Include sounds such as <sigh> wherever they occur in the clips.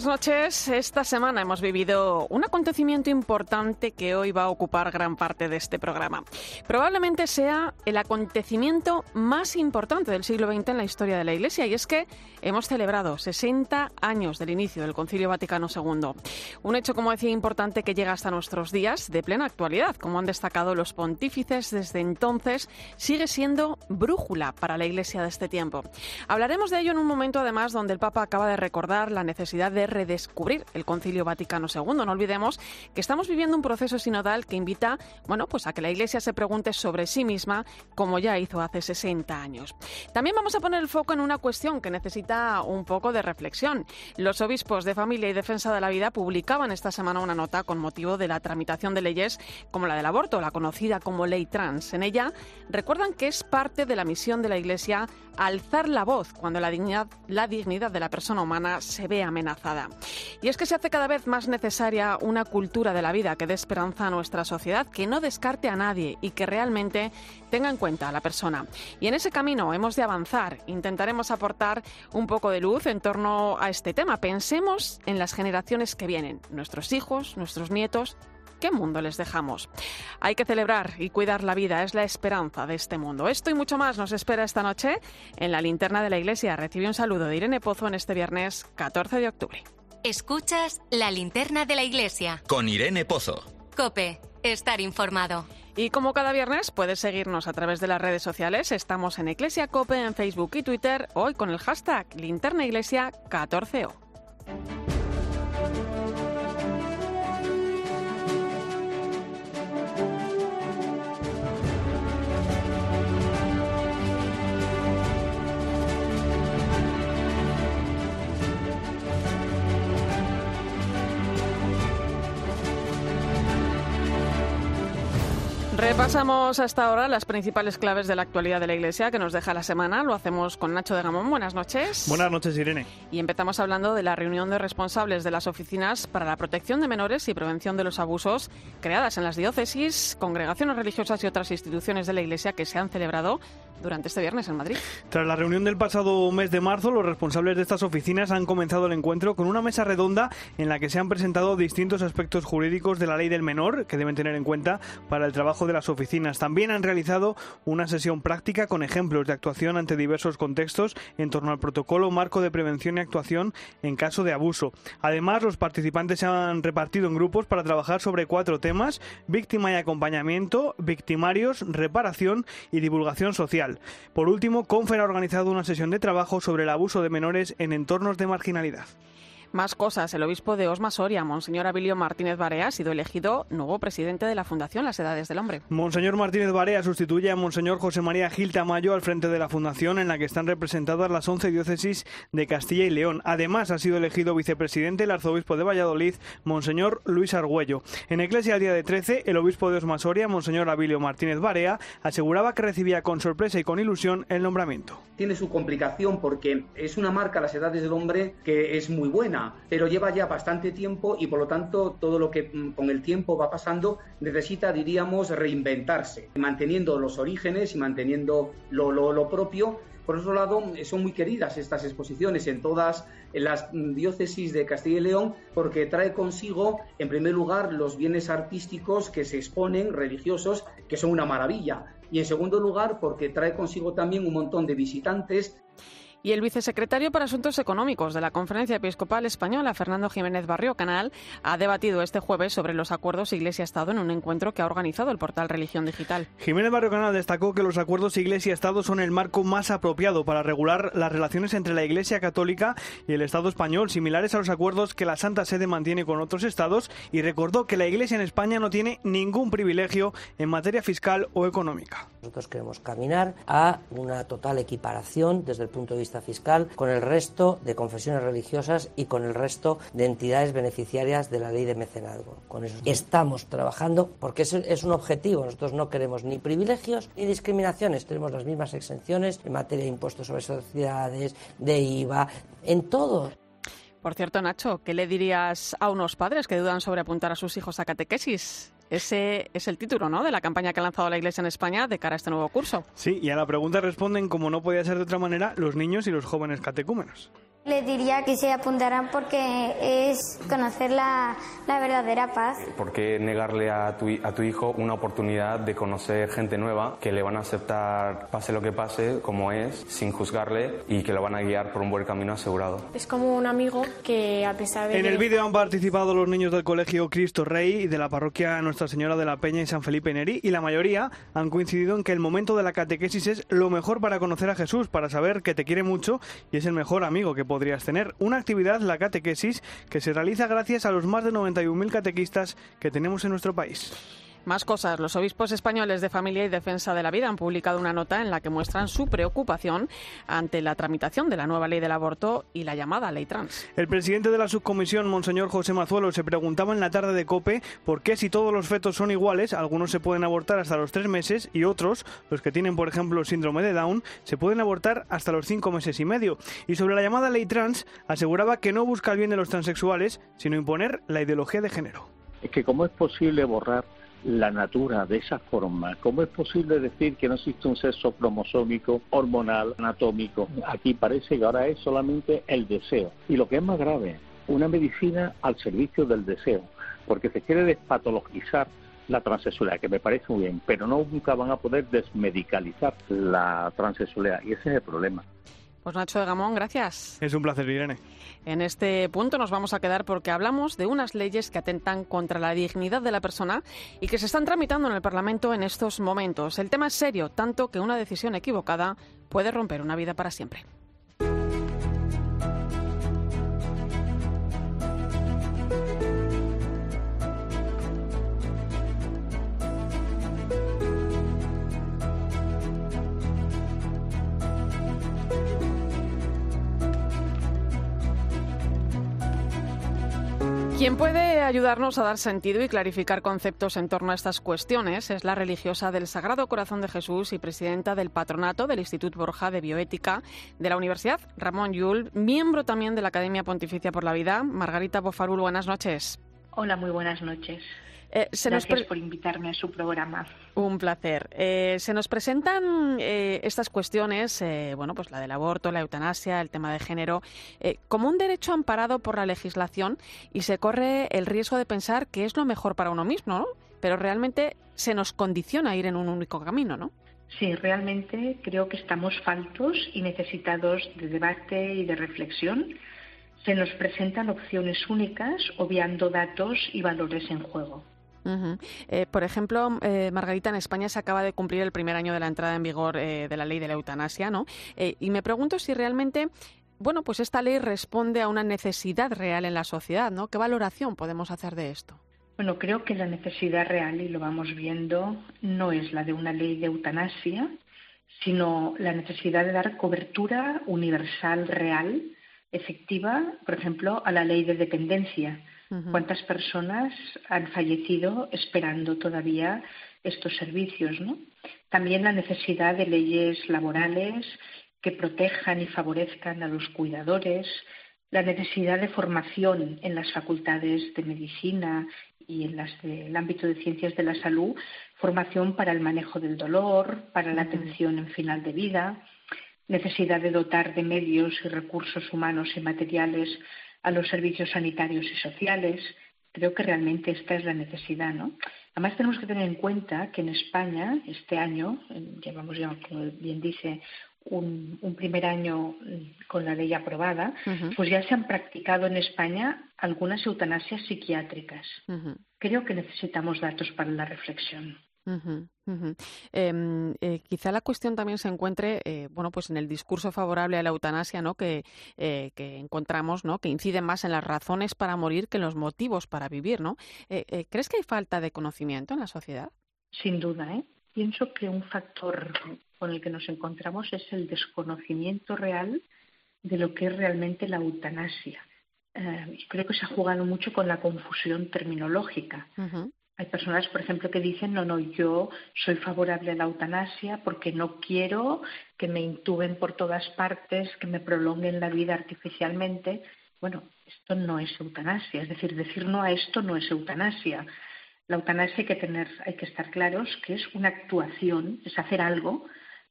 Buenas noches. Esta semana hemos vivido un acontecimiento importante que hoy va a ocupar gran parte de este programa. Probablemente sea el acontecimiento más importante del siglo XX en la historia de la Iglesia y es que hemos celebrado 60 años del inicio del Concilio Vaticano II. Un hecho, como decía, importante que llega hasta nuestros días de plena actualidad. Como han destacado los pontífices desde entonces, sigue siendo brújula para la Iglesia de este tiempo. Hablaremos de ello en un momento, además, donde el Papa acaba de recordar la necesidad de redescubrir el Concilio Vaticano II. No olvidemos que estamos viviendo un proceso sinodal que invita, bueno, pues a que la Iglesia se pregunte sobre sí misma, como ya hizo hace 60 años. También vamos a poner el foco en una cuestión que necesita un poco de reflexión. Los obispos de Familia y Defensa de la Vida publicaban esta semana una nota con motivo de la tramitación de leyes como la del aborto, la conocida como ley trans. En ella recuerdan que es parte de la misión de la Iglesia alzar la voz cuando la dignidad, la dignidad de la persona humana se ve amenazada. Y es que se hace cada vez más necesaria una cultura de la vida que dé esperanza a nuestra sociedad, que no descarte a nadie y que realmente tenga en cuenta a la persona. Y en ese camino hemos de avanzar. Intentaremos aportar un poco de luz en torno a este tema. Pensemos en las generaciones que vienen, nuestros hijos, nuestros nietos, ¿Qué mundo les dejamos? Hay que celebrar y cuidar la vida, es la esperanza de este mundo. Esto y mucho más nos espera esta noche en la linterna de la iglesia. Recibe un saludo de Irene Pozo en este viernes 14 de octubre. Escuchas la linterna de la iglesia. Con Irene Pozo. Cope, estar informado. Y como cada viernes puedes seguirnos a través de las redes sociales. Estamos en Iglesia Cope en Facebook y Twitter, hoy con el hashtag Linterna Iglesia 14O. Repasamos hasta ahora las principales claves de la actualidad de la Iglesia que nos deja la semana. Lo hacemos con Nacho de Gamón. Buenas noches. Buenas noches, Irene. Y empezamos hablando de la reunión de responsables de las oficinas para la protección de menores y prevención de los abusos creadas en las diócesis, congregaciones religiosas y otras instituciones de la Iglesia que se han celebrado durante este viernes en Madrid. Tras la reunión del pasado mes de marzo, los responsables de estas oficinas han comenzado el encuentro con una mesa redonda en la que se han presentado distintos aspectos jurídicos de la ley del menor que deben tener en cuenta para el trabajo de las oficinas. También han realizado una sesión práctica con ejemplos de actuación ante diversos contextos en torno al protocolo marco de prevención y actuación en caso de abuso. Además, los participantes se han repartido en grupos para trabajar sobre cuatro temas, víctima y acompañamiento, victimarios, reparación y divulgación social. Por último, Confer ha organizado una sesión de trabajo sobre el abuso de menores en entornos de marginalidad. Más cosas. El obispo de Osma Soria, Monseñor Abilio Martínez Barea, ha sido elegido nuevo presidente de la Fundación Las Edades del Hombre. Monseñor Martínez Barea sustituye a Monseñor José María Gil Tamayo al frente de la Fundación en la que están representadas las 11 diócesis de Castilla y León. Además, ha sido elegido vicepresidente el arzobispo de Valladolid, Monseñor Luis Argüello. En Iglesia al día de 13, el obispo de Osma Soria, Monseñor Abilio Martínez Barea, aseguraba que recibía con sorpresa y con ilusión el nombramiento. Tiene su complicación porque es una marca, Las Edades del Hombre, que es muy buena pero lleva ya bastante tiempo y por lo tanto todo lo que mm, con el tiempo va pasando necesita, diríamos, reinventarse, manteniendo los orígenes y manteniendo lo, lo, lo propio. Por otro lado, son muy queridas estas exposiciones en todas las mm, diócesis de Castilla y León porque trae consigo, en primer lugar, los bienes artísticos que se exponen, religiosos, que son una maravilla. Y en segundo lugar, porque trae consigo también un montón de visitantes y el vicesecretario para Asuntos Económicos de la Conferencia Episcopal Española, Fernando Jiménez Barrio Canal, ha debatido este jueves sobre los acuerdos Iglesia-Estado en un encuentro que ha organizado el portal Religión Digital. Jiménez Barrio Canal destacó que los acuerdos Iglesia-Estado son el marco más apropiado para regular las relaciones entre la Iglesia Católica y el Estado español, similares a los acuerdos que la Santa Sede mantiene con otros estados, y recordó que la Iglesia en España no tiene ningún privilegio en materia fiscal o económica. Nosotros queremos caminar a una total equiparación desde el punto de vista fiscal con el resto de confesiones religiosas y con el resto de entidades beneficiarias de la ley de mecenazgo. Con eso estamos trabajando porque es, es un objetivo. Nosotros no queremos ni privilegios ni discriminaciones. Tenemos las mismas exenciones en materia de impuestos sobre sociedades, de IVA, en todo. Por cierto, Nacho, ¿qué le dirías a unos padres que dudan sobre apuntar a sus hijos a catequesis? Ese es el título, ¿no?, de la campaña que ha lanzado la Iglesia en España de cara a este nuevo curso. Sí, y a la pregunta responden, como no podía ser de otra manera, los niños y los jóvenes catecúmenos. Le diría que se apuntarán porque es conocer la, la verdadera paz. ¿Por qué negarle a tu, a tu hijo una oportunidad de conocer gente nueva que le van a aceptar, pase lo que pase, como es, sin juzgarle y que lo van a guiar por un buen camino asegurado? Es como un amigo que a pesar de... En el vídeo han participado los niños del Colegio Cristo Rey y de la parroquia Nuestra Señora de la Peña y San Felipe Neri y la mayoría han coincidido en que el momento de la catequesis es lo mejor para conocer a Jesús, para saber que te quiere mucho y es el mejor amigo que podrías tener. Una actividad, la catequesis, que se realiza gracias a los más de 91.000 catequistas que tenemos en nuestro país. Más cosas. Los obispos españoles de Familia y Defensa de la Vida han publicado una nota en la que muestran su preocupación ante la tramitación de la nueva ley del aborto y la llamada ley trans. El presidente de la subcomisión, Monseñor José Mazuelo, se preguntaba en la tarde de COPE por qué si todos los fetos son iguales, algunos se pueden abortar hasta los tres meses y otros, los que tienen por ejemplo síndrome de Down, se pueden abortar hasta los cinco meses y medio. Y sobre la llamada ley trans, aseguraba que no busca el bien de los transexuales, sino imponer la ideología de género. Es que cómo es posible borrar la natura de esa forma. ¿Cómo es posible decir que no existe un sexo cromosómico, hormonal, anatómico? Aquí parece que ahora es solamente el deseo. Y lo que es más grave, una medicina al servicio del deseo, porque se quiere despatologizar la transexualidad, que me parece muy bien, pero no nunca van a poder desmedicalizar la transexualidad y ese es el problema. Pues Nacho de Gamón, gracias. Es un placer, Irene. En este punto nos vamos a quedar porque hablamos de unas leyes que atentan contra la dignidad de la persona y que se están tramitando en el Parlamento en estos momentos. El tema es serio, tanto que una decisión equivocada puede romper una vida para siempre. Quien puede ayudarnos a dar sentido y clarificar conceptos en torno a estas cuestiones es la religiosa del Sagrado Corazón de Jesús y presidenta del patronato del Instituto Borja de Bioética de la Universidad Ramón Llull, miembro también de la Academia Pontificia por la Vida. Margarita Bofarul, buenas noches. Hola, muy buenas noches. Eh, se Gracias por invitarme a su programa. Un placer. Eh, se nos presentan eh, estas cuestiones, eh, bueno, pues la del aborto, la eutanasia, el tema de género, como un derecho amparado por la legislación y se corre el riesgo de pensar que es lo mejor para uno mismo, ¿no? Pero realmente se nos condiciona a ir en un único camino, ¿no? Sí, realmente creo que estamos faltos y necesitados de debate y de reflexión. Se nos presentan opciones únicas, obviando datos y valores en juego. Eh, por ejemplo, eh, Margarita, en España se acaba de cumplir el primer año de la entrada en vigor eh, de la ley de la eutanasia, ¿no? Y me pregunto si realmente, bueno, pues esta ley responde a una necesidad real en la sociedad, ¿no? ¿Qué valoración podemos hacer de esto? Bueno, creo que la necesidad real, y lo vamos viendo, no es la de una ley de eutanasia, sino la necesidad de dar cobertura universal real, efectiva, por ejemplo, a la ley de dependencia. ¿Cuántas personas han fallecido esperando todavía estos servicios? ¿no? También la necesidad de leyes laborales que protejan y favorezcan a los cuidadores, la necesidad de formación en las facultades de medicina y en las del ámbito de ciencias de la salud, formación para el manejo del dolor, para la atención en final de vida, necesidad de dotar de medios y recursos humanos y materiales a los servicios sanitarios y sociales. Creo que realmente esta es la necesidad, ¿no? Además tenemos que tener en cuenta que en España este año llevamos ya, como bien dice, un, un primer año mm, con la ley aprobada, pues ya se han practicado en España algunas eutanasias psiquiátricas. Creo que necesitamos datos para la reflexión. Em, eh, quizá la cuestión también se encuentre, eh, bueno, pues en el discurso favorable a la eutanasia, ¿no? Que, eh, que encontramos, ¿no? Que incide más en las razones para morir que en los motivos para vivir, ¿no? ¿Crees que hay falta de conocimiento en la sociedad? Sin duda, ¿eh? Pienso que un factor con el que nos encontramos es el desconocimiento real de lo que es realmente la eutanasia. Eh, creo que se ha jugado mucho con la confusión terminológica. Hay personas, por ejemplo, que dicen, no, no, yo soy favorable a la eutanasia porque no quiero que me intuben por todas partes, que me prolonguen la vida artificialmente. Bueno, esto no es eutanasia, es decir, decir no a esto no es eutanasia. La eutanasia hay que tener, hay que estar claros que es una actuación, es hacer algo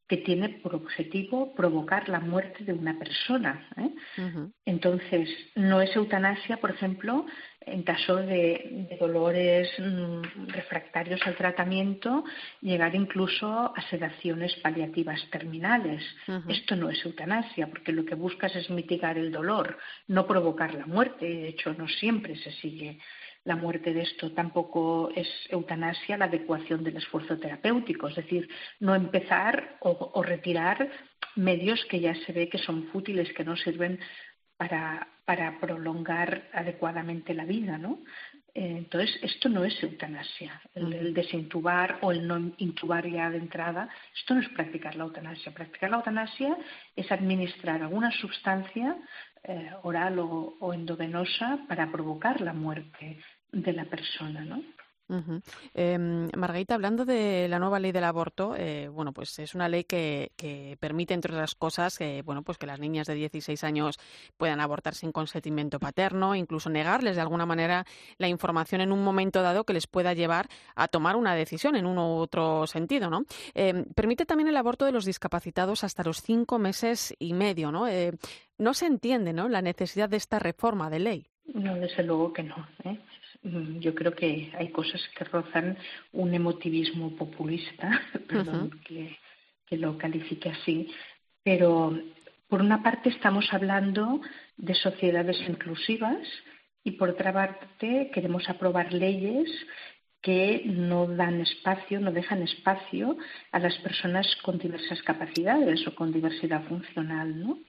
que tiene por objetivo provocar la muerte de una persona. ¿eh? Entonces, no es eutanasia, por ejemplo, en caso de, dolores mm, refractarios al tratamiento, llegar incluso a sedaciones paliativas terminales. Esto no es eutanasia, porque lo que buscas es mitigar el dolor, no provocar la muerte. De hecho, no siempre se sigue la muerte de esto tampoco es eutanasia, la adecuación del esfuerzo terapéutico, es decir, no empezar o, retirar medios que ya se ve que son fútiles, que no sirven para, prolongar adecuadamente la vida, ¿no? Eh, entonces, esto no es eutanasia. El, desintubar o el no intubar ya de entrada, esto no es practicar la eutanasia. Practicar la eutanasia es administrar alguna sustancia eh, oral o, endovenosa para provocar la muerte de la persona, ¿no? Em, Margarita, hablando de la nueva ley del aborto, eh, bueno, pues es una ley que, permite, entre otras cosas, bueno, pues que las niñas de 16 años puedan abortar sin consentimiento paterno, incluso negarles de alguna manera la información en un momento dado que les pueda llevar a tomar una decisión en uno u otro sentido, ¿no? Em, permite también el aborto de los discapacitados hasta los cinco meses y medio, ¿no? Eh, no se entiende, ¿no? La necesidad de esta reforma de ley. No, desde luego que no. ¿eh? Mm, yo creo que hay cosas que rozan un emotivismo populista, <laughs> perdón que, lo califique así, pero por una parte estamos hablando de sociedades inclusivas y por otra parte queremos aprobar leyes que no dan espacio, no dejan espacio a las personas con diversas capacidades o con diversidad funcional, ¿no?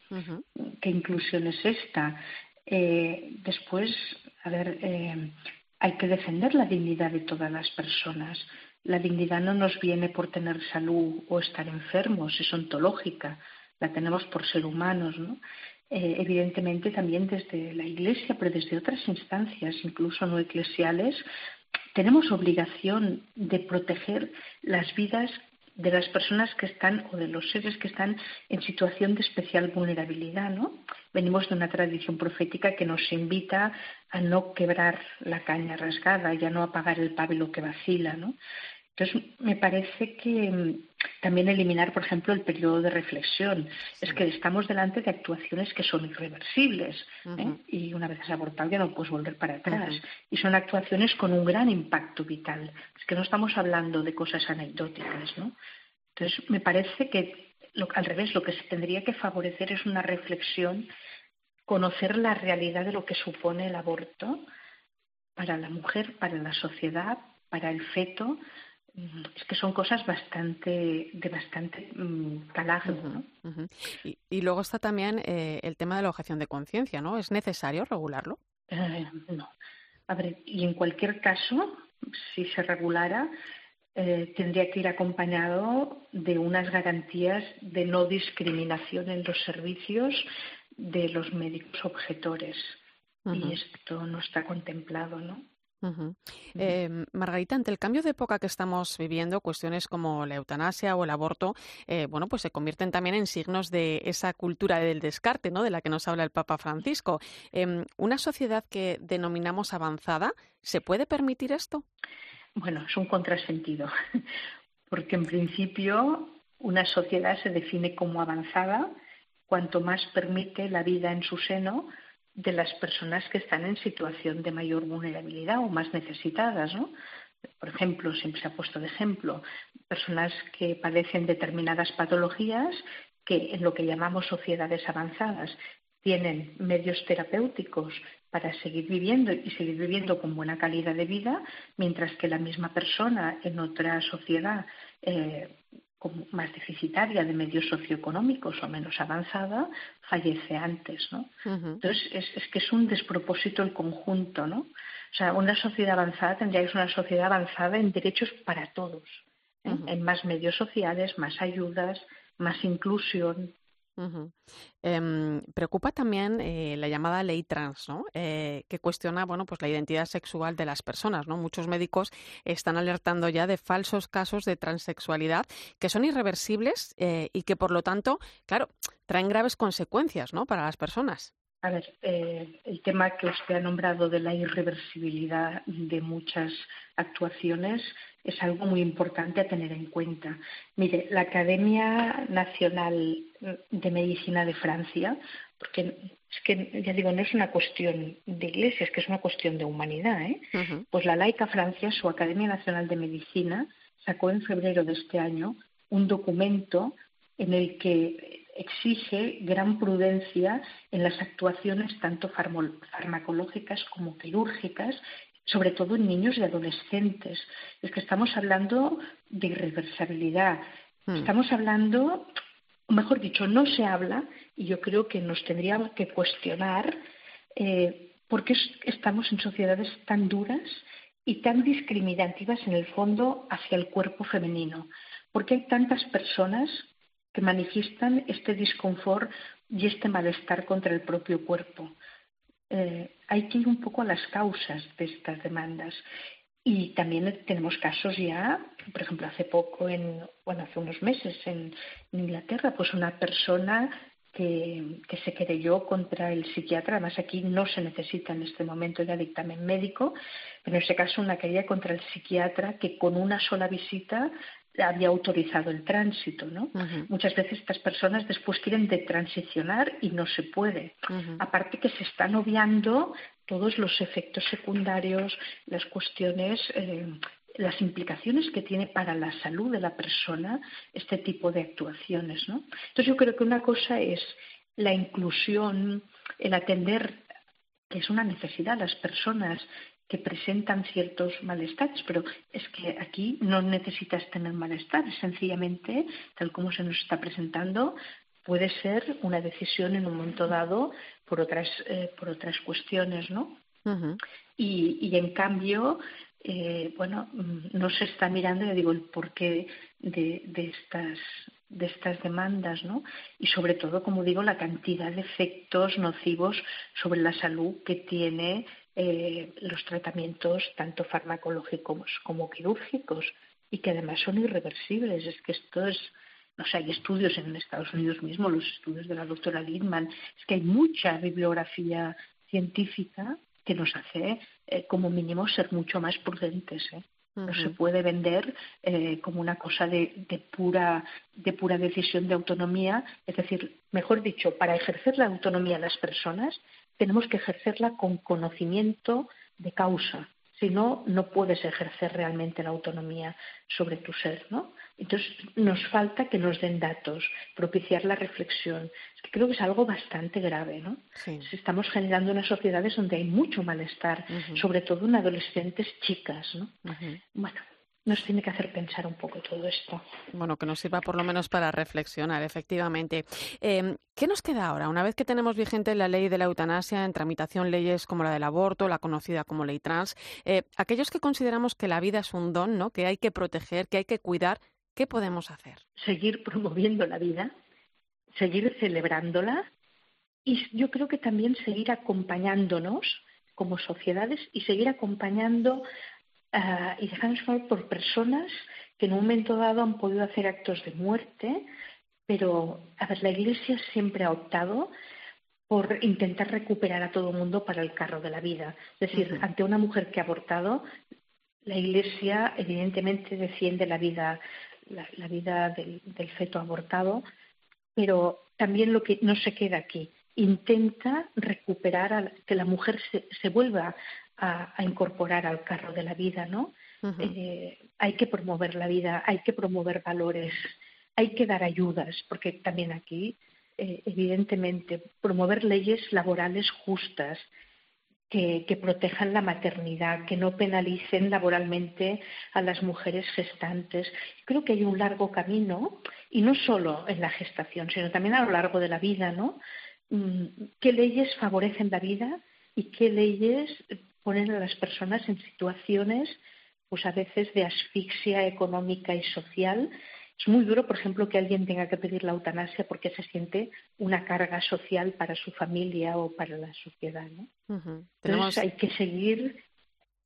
¿Qué inclusión es esta? Eh, después, a ver, eh, hay que defender la dignidad de todas las personas. La dignidad no nos viene por tener salud o estar enfermos, es ontológica, la tenemos por ser humanos, ¿no? Eh, evidentemente también desde la Iglesia, pero desde otras instancias, incluso no eclesiales, tenemos obligación de proteger las vidas de las personas que están o de los seres que están en situación de especial vulnerabilidad, ¿no? Venimos de una tradición profética que nos invita a no quebrar la caña rasgada y a no apagar el pábilo que vacila, ¿no? Entonces, me parece que mm, también eliminar, por ejemplo, el periodo de reflexión. Es que estamos delante de actuaciones que son irreversibles ¿eh? y una vez has abortado ya no puedes volver para atrás. Y son actuaciones con un gran impacto vital. Es que no estamos hablando de cosas anecdóticas, ¿no? Entonces, me parece que al revés, lo que se tendría que favorecer es una reflexión, conocer la realidad de lo que supone el aborto para la mujer, para la sociedad, para el feto, es que son cosas bastante de bastante mm, calado. ¿no? y, luego está también eh, el tema de la objeción de conciencia, ¿no? ¿Es necesario regularlo? Eh, no. A ver, y en cualquier caso, si se regulara, eh, tendría que ir acompañado de unas garantías de no discriminación en los servicios de los médicos objetores. Y esto no está contemplado, ¿no? Eh, Margarita, ante el cambio de época que estamos viviendo, cuestiones como la eutanasia o el aborto, eh, bueno, pues se convierten también en signos de esa cultura del descarte, ¿no? De la que nos habla el Papa Francisco. Em, ¿Una sociedad que denominamos avanzada, se puede permitir esto? Bueno, es un contrasentido, <laughs> porque en principio una sociedad se define como avanzada cuanto más permite la vida en su seno de las personas que están en situación de mayor vulnerabilidad o más necesitadas, ¿no? Por ejemplo, siempre se ha puesto de ejemplo personas que padecen determinadas patologías que en lo que llamamos sociedades avanzadas tienen medios terapéuticos para seguir viviendo y seguir viviendo con buena calidad de vida, mientras que la misma persona en otra sociedad eh, más deficitaria de medios socioeconómicos o menos avanzada fallece antes, ¿no? Entonces es, que es un despropósito el conjunto, ¿no? O sea, una sociedad avanzada tendría que ser una sociedad avanzada en derechos para todos, ¿eh? en más medios sociales, más ayudas, más inclusión, Em, preocupa también eh, la llamada ley trans, ¿no? Eh, que cuestiona, bueno, pues la identidad sexual de las personas, ¿no? Muchos médicos están alertando ya de falsos casos de transexualidad que son irreversibles eh, y que, por lo tanto, claro, traen graves consecuencias, ¿no? Para las personas. A ver, eh, el tema que usted ha nombrado de la irreversibilidad de muchas actuaciones es algo muy importante a tener en cuenta. Mire, la Academia Nacional de Medicina de Francia, porque es que, ya digo, no es una cuestión de iglesia, es que es una cuestión de humanidad, ¿eh? Pues la laica Francia, su Academia Nacional de Medicina, sacó en febrero de este año un documento en el que exige gran prudencia en las actuaciones tanto farmacológicas como quirúrgicas, sobre todo en niños y adolescentes. Es que estamos hablando de irreversibilidad, hmm. estamos hablando, mejor dicho, no se habla, y yo creo que nos tendríamos que cuestionar eh, por qué estamos en sociedades tan duras y tan discriminativas en el fondo hacia el cuerpo femenino. ¿Por qué hay tantas personas que manifiestan este disconfort y este malestar contra el propio cuerpo. Eh, hay que ir un poco a las causas de estas demandas. Y también tenemos casos ya, por ejemplo, hace poco, en, bueno, hace unos meses en, Inglaterra, pues una persona que, que, se querelló contra el psiquiatra, además aquí no se necesita en este momento ya dictamen médico, pero en ese caso una querella contra el psiquiatra que con una sola visita había autorizado el tránsito, ¿no? Muchas veces estas personas después quieren de transicionar y no se puede. Aparte que se están obviando todos los efectos secundarios, las cuestiones, eh, las implicaciones que tiene para la salud de la persona este tipo de actuaciones, ¿no? Entonces yo creo que una cosa es la inclusión, el atender que es una necesidad las personas que presentan ciertos malestares, pero es que aquí no necesitas tener malestar, sencillamente, tal como se nos está presentando, puede ser una decisión en un momento dado por otras, eh, por otras cuestiones, ¿no? y, y, en cambio, eh, bueno, mm, no se está mirando, ya digo, el porqué de, de estas de estas demandas, ¿no? Y sobre todo, como digo, la cantidad de efectos nocivos sobre la salud que tiene eh, los tratamientos tanto farmacológicos como quirúrgicos y que además son irreversibles. Es que esto es, no sé, hay estudios en Estados Unidos mismo, los estudios de la doctora Lindman, es que hay mucha bibliografía científica que nos hace, eh, como mínimo, ser mucho más prudentes. ¿eh? No se puede vender eh, como una cosa de, de, pura, de pura decisión de autonomía. Es decir, mejor dicho, para ejercer la autonomía de las personas tenemos que ejercerla con conocimiento de causa. Si no, no puedes ejercer realmente la autonomía sobre tu ser, ¿no? Entonces nos falta que nos den datos, propiciar la reflexión. Es que creo que es algo bastante grave, ¿no? Estamos generando unas sociedades donde hay mucho malestar, sobre todo en adolescentes chicas, ¿no? Bueno, nos tiene que hacer pensar un poco todo esto. Bueno, que nos sirva por lo menos para reflexionar, efectivamente. Em, ¿Qué nos queda ahora? Una vez que tenemos vigente la ley de la eutanasia, en tramitación leyes como la del aborto, la conocida como ley trans, eh, aquellos que consideramos que la vida es un don, ¿no? que hay que proteger, que hay que cuidar, ¿qué podemos hacer? Seguir promoviendo la vida, seguir celebrándola y yo creo que también seguir acompañándonos como sociedades y seguir acompañando uh, y dejarnos por personas que en un momento dado han podido hacer actos de muerte, pero, a ver, la Iglesia siempre ha optado por intentar recuperar a todo el mundo para el carro de la vida. Es decir, ante una mujer que ha abortado, la Iglesia evidentemente defiende la vida, la, vida del, feto abortado, pero también lo que no se queda aquí, intenta recuperar a que la mujer se, se vuelva a, incorporar al carro de la vida, ¿no? Eh, hay que promover la vida, hay que promover valores, hay que dar ayudas, porque también aquí, eh, evidentemente, promover leyes laborales justas, que, que, protejan la maternidad, que no penalicen laboralmente a las mujeres gestantes. Creo que hay un largo camino, y no solo en la gestación, sino también a lo largo de la vida, ¿no? Mm, ¿Qué leyes favorecen la vida y qué leyes ponen a las personas en situaciones, pues a veces de asfixia económica y social Es muy duro, por ejemplo, que alguien tenga que pedir la eutanasia porque se siente una carga social para su familia o para la sociedad. ¿no? Entonces hay que seguir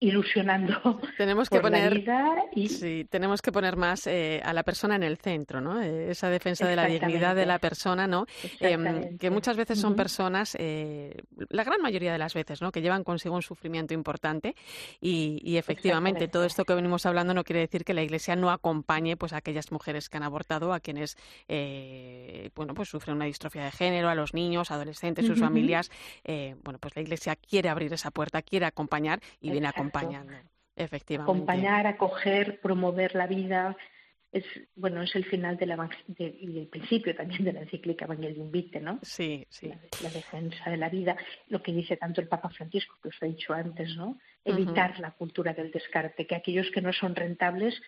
ilusionando <laughs> tenemos que por poner, la vida y sí, tenemos que poner más eh, a la persona en el centro, ¿no? Eh, esa defensa de la dignidad de la persona, ¿no? Eh, que muchas veces son personas, eh, la gran mayoría de las veces, ¿no? Que llevan consigo un sufrimiento importante y, y efectivamente todo esto que venimos hablando no quiere decir que la Iglesia no acompañe, pues, a aquellas mujeres que han abortado, a quienes, bueno, pues sufren una distrofia de género, a los niños, adolescentes, sus familias. bueno, pues la Iglesia quiere abrir esa puerta, quiere acompañar y viene Exacto. Acompañando. Efectivamente. acompañar, acoger, promover la vida. Es, bueno, es el final de la, de- y el principio también de la encíclica Evangelium Vitae, ¿no? Sí, sí. La, la defensa de la vida, lo que dice tanto el Papa Francisco, que os he dicho antes, ¿no? Evitar la cultura del descarte, que aquellos que no son rentables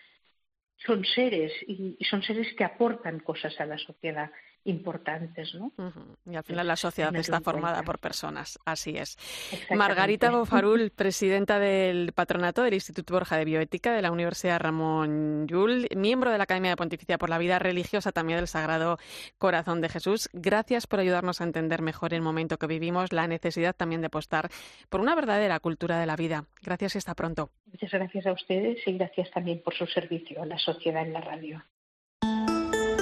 son seres y son seres que aportan cosas a la sociedad importantes, ¿no? Y al final la sociedad tenerlo está formada por personas, así es. Margarita <laughs> Bofarul, presidenta del patronato del Instituto Borja de Bioética de la Universidad Ramón Llull, miembro de la Academia de Pontificia por la Vida Religiosa también del Sagrado Corazón de Jesús. Gracias por ayudarnos a entender mejor el momento que vivimos, la necesidad también de apostar por una verdadera cultura de la vida. Gracias y hasta pronto. Muchas gracias a ustedes y gracias también por su servicio a la sociedad en la radio.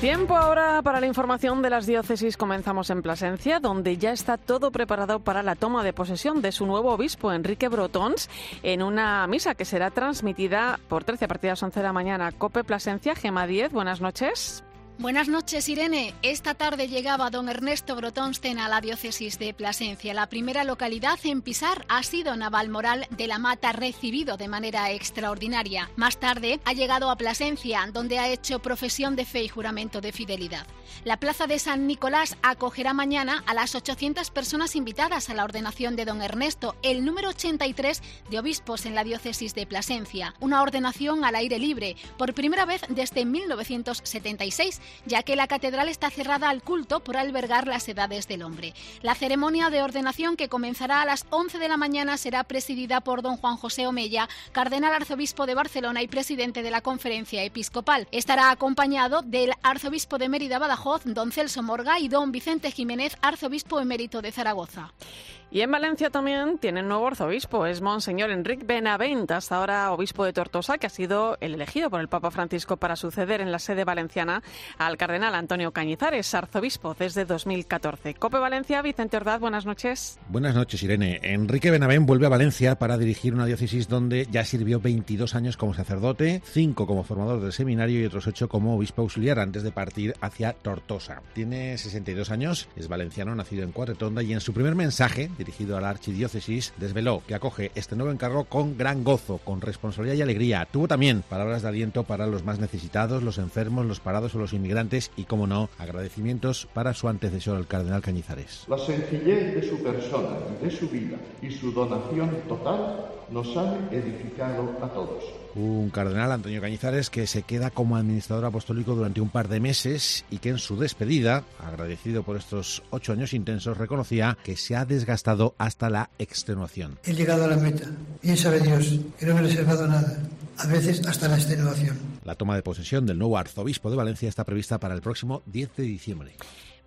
Tiempo ahora para la información de las diócesis. Comenzamos en Plasencia, donde ya está todo preparado para la toma de posesión de su nuevo obispo, Enrique Brotons, en una misa que será transmitida por 13 a partir de las 11 de la mañana. Cope Plasencia, Gema 10, buenas noches. Buenas noches, Irene. Esta tarde llegaba don Ernesto Brotonsten a la diócesis de Plasencia. La primera localidad en pisar ha sido Navalmoral de la Mata, recibido de manera extraordinaria. Más tarde ha llegado a Plasencia, donde ha hecho profesión de fe y juramento de fidelidad. La plaza de San Nicolás acogerá mañana a las 800 personas invitadas a la ordenación de don Ernesto, el número 83 de obispos en la diócesis de Plasencia. Una ordenación al aire libre, por primera vez desde 1976 ya que la catedral está cerrada al culto por albergar las edades del hombre. La ceremonia de ordenación que comenzará a las 11 de la mañana será presidida por don Juan José Omella, cardenal arzobispo de Barcelona y presidente de la conferencia episcopal. Estará acompañado del arzobispo de Mérida Badajoz, don Celso Morga y don Vicente Jiménez, arzobispo emérito de Zaragoza. Y en Valencia también tienen nuevo arzobispo, es Monseñor Enrique Benavent, hasta ahora obispo de Tortosa, que ha sido el elegido por el Papa Francisco para suceder en la sede valenciana al cardenal Antonio Cañizares, arzobispo desde 2014. Cope Valencia, Vicente Ordaz, buenas noches. Buenas noches, Irene. Enrique Benavent vuelve a Valencia para dirigir una diócesis donde ya sirvió 22 años como sacerdote, 5 como formador del seminario y otros 8 como obispo auxiliar antes de partir hacia Tortosa. Tiene 62 años, es valenciano, nacido en Cuatretonda y en su primer mensaje dirigido a la archidiócesis, desveló que acoge este nuevo encargo con gran gozo, con responsabilidad y alegría. Tuvo también palabras de aliento para los más necesitados, los enfermos, los parados o los inmigrantes y, como no, agradecimientos para su antecesor, el cardenal Cañizares. La sencillez de su persona de su vida y su donación total nos han edificado a todos. Un cardenal, Antonio Cañizares, que se queda como administrador apostólico durante un par de meses y que en su despedida, agradecido por estos ocho años intensos, reconocía que se ha desgastado hasta la extenuación. He llegado a la meta. Bien sabe Dios que no me he reservado nada, a veces hasta la extenuación. La toma de posesión del nuevo arzobispo de Valencia está prevista para el próximo 10 de diciembre.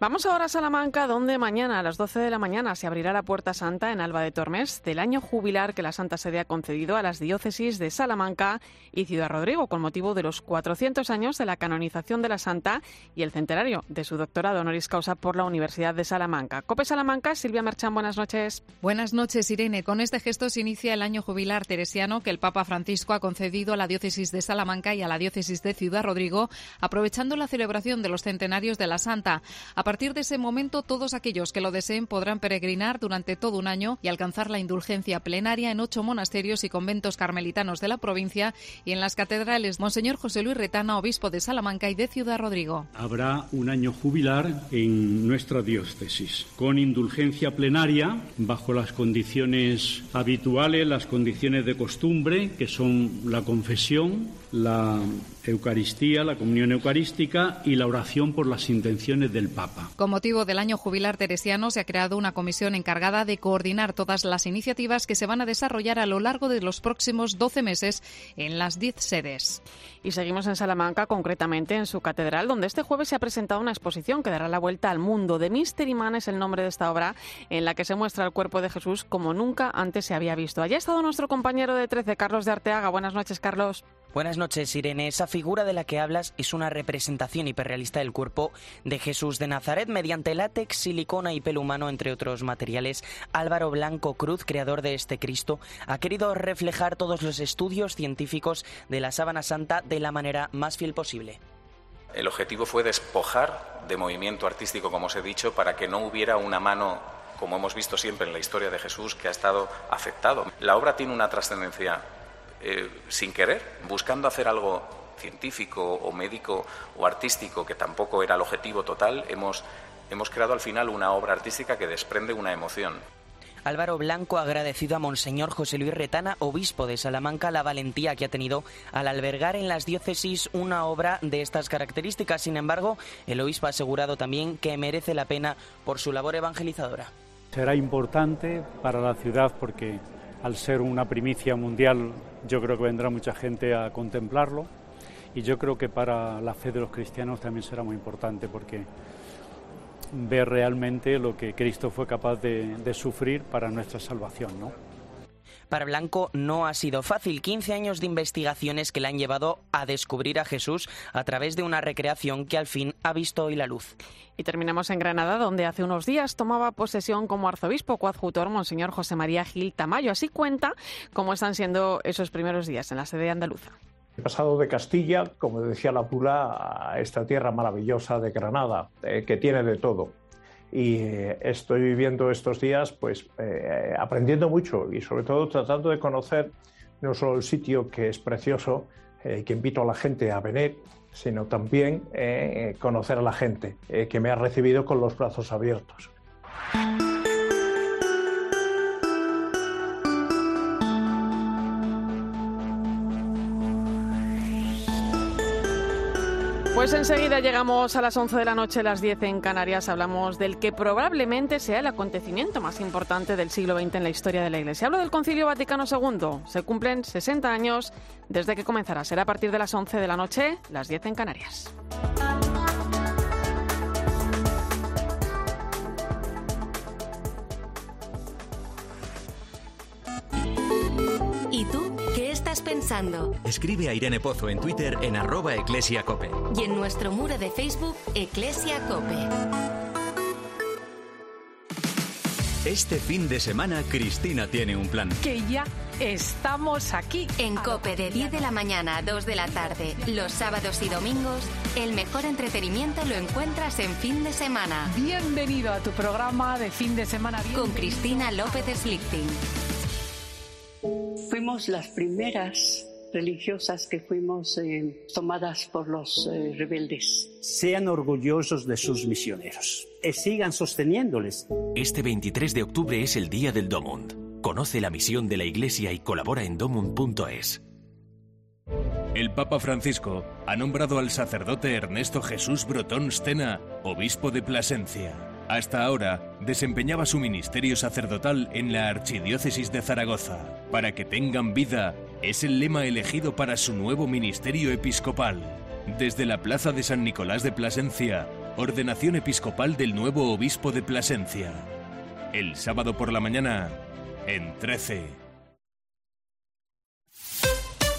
Vamos ahora a Salamanca, donde mañana a las 12 de la mañana se abrirá la Puerta Santa en Alba de Tormes del año jubilar que la Santa Sede ha concedido a las diócesis de Salamanca y Ciudad Rodrigo con motivo de los 400 años de la canonización de la Santa y el centenario de su doctorado honoris causa por la Universidad de Salamanca. Cope Salamanca, Silvia Merchán, buenas noches. Buenas noches, Irene. Con este gesto se inicia el año jubilar teresiano que el Papa Francisco ha concedido a la diócesis de Salamanca y a la diócesis de Ciudad Rodrigo, aprovechando la celebración de los centenarios de la Santa. Partir de ese momento, todos aquellos que lo deseen podrán peregrinar durante todo un año y alcanzar la indulgencia plenaria en ocho monasterios y conventos carmelitanos de la provincia y en las catedrales Monseñor José Luis Retana, obispo de Salamanca y de Ciudad Rodrigo. Habrá un año jubilar en nuestra diócesis, con indulgencia plenaria, bajo las condiciones habituales, las condiciones de costumbre, que son la confesión, la Eucaristía, la comunión eucarística y la oración por las intenciones del Papa. Con motivo del año jubilar teresiano se ha creado una comisión encargada de coordinar todas las iniciativas que se van a desarrollar a lo largo de los próximos 12 meses en las 10 sedes. Y seguimos en Salamanca, concretamente en su catedral, donde este jueves se ha presentado una exposición que dará la vuelta al mundo. De Mystery Man es el nombre de esta obra, en la que se muestra el cuerpo de Jesús como nunca antes se había visto. Allí ha estado nuestro compañero de 13, Carlos de Arteaga. Buenas noches, Carlos. Buenas noches, Irene. Esa figura de la que hablas es una representación hiperrealista del cuerpo de Jesús de Nazaret mediante látex, silicona y pelo humano, entre otros materiales. Álvaro Blanco Cruz, creador de este Cristo, ha querido reflejar todos los estudios científicos de la sábana santa de la manera más fiel posible. El objetivo fue despojar de movimiento artístico, como os he dicho, para que no hubiera una mano como hemos visto siempre en la historia de Jesús, que ha estado afectado. La obra tiene una trascendencia eh, sin querer, buscando hacer algo científico o médico o artístico, que tampoco era el objetivo total, hemos, hemos creado al final una obra artística que desprende una emoción. Álvaro Blanco ha agradecido a Monseñor José Luis Retana, obispo de Salamanca, la valentía que ha tenido al albergar en las diócesis una obra de estas características. Sin embargo, el obispo ha asegurado también que merece la pena por su labor evangelizadora. Será importante para la ciudad porque al ser una primicia mundial yo creo que vendrá mucha gente a contemplarlo y yo creo que para la fe de los cristianos también será muy importante porque ver realmente lo que Cristo fue capaz de, de sufrir para nuestra salvación, ¿no? Para Blanco no ha sido fácil. 15 años de investigaciones que le han llevado a descubrir a Jesús a través de una recreación que al fin ha visto hoy la luz. Y terminamos en Granada, donde hace unos días tomaba posesión como arzobispo coadjutor Monseñor José María Gil Tamayo. Así cuenta cómo están siendo esos primeros días en la sede andaluza. He pasado de Castilla, como decía la Pula, a esta tierra maravillosa de Granada, eh, que tiene de todo y eh, estoy viviendo estos días pues eh, aprendiendo mucho y sobre todo tratando de conocer no solo el sitio que es precioso eh, que invito a la gente a venir sino también conocer a la gente que me ha recibido con los brazos abiertos. Pues enseguida llegamos a las 11 de la noche, las 10 en Canarias. Hablamos del que probablemente sea el acontecimiento más importante del siglo XX en la historia de la Iglesia. Hablo del Concilio Vaticano II. Se cumplen 60 años desde que comenzará. Será a partir de las 11 de la noche, las 10 en Canarias. Estás pensando? Escribe a Irene Pozo en Twitter en arroba eclesiacope. Y en nuestro muro de Facebook, Eclesia Cope. Este fin de semana Cristina tiene un plan. Que ya estamos aquí. En Cope de 10 de la mañana a 2 de la tarde, los sábados y domingos, el mejor entretenimiento lo encuentras en fin de semana. Bienvenido a tu programa de fin de semana. Con Cristina López Slichting. Fuimos las primeras religiosas que fuimos eh, tomadas por los eh, rebeldes. Sean orgullosos de sus misioneros y sigan sosteniéndoles. Este 23 de octubre es el Día del Domund. Conoce la misión de la Iglesia y colabora en domund.es. El Papa Francisco ha nombrado al sacerdote Ernesto Jesús Brotón Stena obispo de Plasencia. Hasta ahora desempeñaba su ministerio sacerdotal en la Archidiócesis de Zaragoza. Para que tengan vida es el lema elegido para su nuevo ministerio episcopal. Desde la Plaza de San Nicolás de Plasencia, ordenación episcopal del nuevo obispo de Plasencia. El sábado por la mañana, en 13.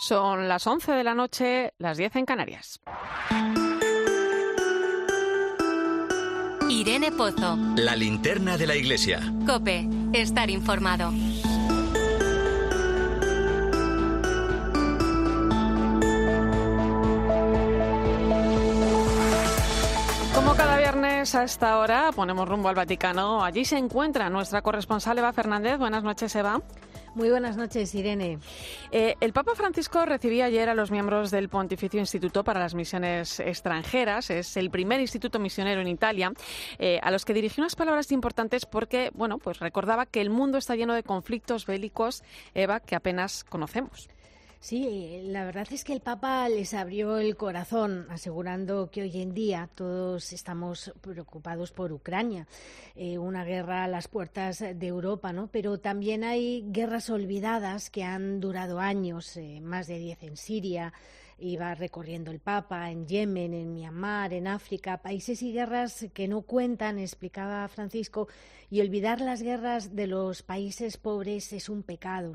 Son las 11 de la noche, las 10 en Canarias. Irene Pozo. La linterna de la iglesia. Cope. Estar informado. Como cada viernes a esta hora ponemos rumbo al Vaticano. Allí se encuentra nuestra corresponsal Eva Fernández. Buenas noches, Eva. Muy buenas noches, Irene. Eh, el Papa Francisco recibía ayer a los miembros del Pontificio Instituto para las Misiones Extranjeras. Es el primer instituto misionero en Italia, eh, a los que dirigió unas palabras importantes porque, bueno, pues recordaba que el mundo está lleno de conflictos bélicos, Eva, que apenas conocemos. Sí, la verdad es que el Papa les abrió el corazón, asegurando que hoy en día todos estamos preocupados por Ucrania, eh, una guerra a las puertas de Europa, ¿no? Pero también hay guerras olvidadas que han durado años, eh, más de diez en Siria, iba recorriendo el Papa en Yemen, en Myanmar, en África, países y guerras que no cuentan, explicaba Francisco, y olvidar las guerras de los países pobres es un pecado.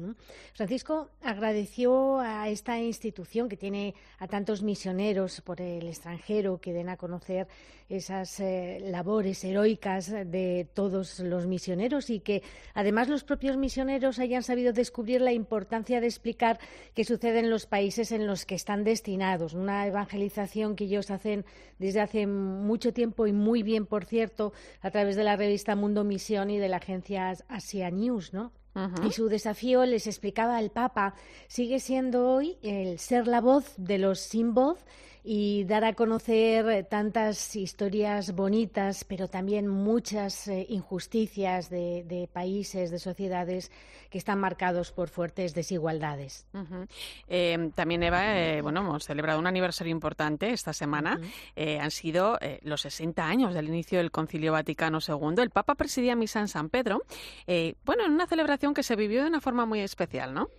Francisco agradeció a esta institución que tiene a tantos misioneros por el extranjero que den a conocer esas eh, labores heroicas de todos los misioneros y que además los propios misioneros hayan sabido descubrir la importancia de explicar qué sucede en los países en los que están destinados. Una evangelización que ellos hacen desde hace mucho tiempo y muy bien, por cierto, a través de la revista Mundo Misión y de la agencia Asia News, ¿no? Y su desafío, les explicaba el Papa, sigue siendo hoy el ser la voz de los sin voz y dar a conocer tantas historias bonitas, pero también muchas eh, injusticias de, países, de sociedades que están marcados por fuertes desigualdades. Eh, también, Eva, eh, bueno, hemos celebrado un aniversario importante esta semana. han sido los 60 años del inicio del Concilio Vaticano II. El Papa presidía misa en San Pedro. bueno, en una celebración que se vivió de una forma muy especial, ¿no?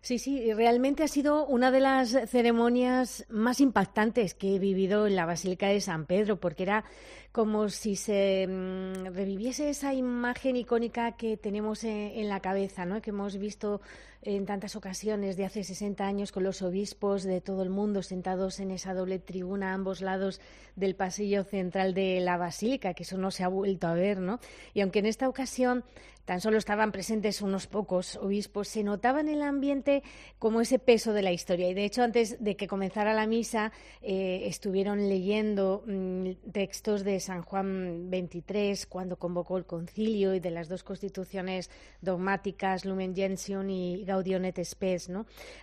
Sí, sí, realmente ha sido una de las ceremonias más impactantes que he vivido en la Basílica de San Pedro, porque era como si se mm, reviviese esa imagen icónica que tenemos en, la cabeza, ¿no? que hemos visto en tantas ocasiones de hace 60 años con los obispos de todo el mundo sentados en esa doble tribuna a ambos lados del pasillo central de la basílica, que eso no se ha vuelto a ver, ¿no? Y aunque en esta ocasión tan solo estaban presentes unos pocos obispos, se notaba en el ambiente como ese peso de la historia. Y de hecho, antes de que comenzara la misa, eh, estuvieron leyendo mm, textos de San Juan XXIII cuando convocó el concilio y de las dos constituciones dogmáticas, Lumen Gentium y Gaudium et Spes.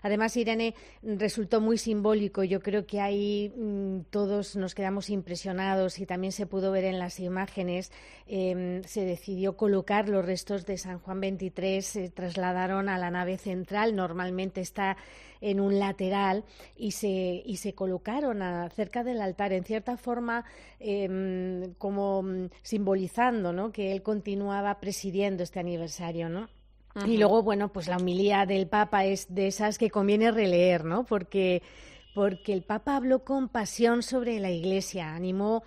Además, Irene resultó muy simbólico. Yo creo que ahí mm, todos nos quedamos impresionados y también se pudo ver en las imágenes. Em, se decidió colocar los restos de San Juan 23 se trasladaron a la nave central, normalmente está en un lateral, y se, y se colocaron cerca del altar, en cierta forma em, como simbolizando ¿no? que él continuaba presidiendo este aniversario. ¿no? Y luego, bueno, pues la homilía del Papa es de esas que conviene releer, ¿no? Porque, porque el Papa habló con pasión sobre la Iglesia, animó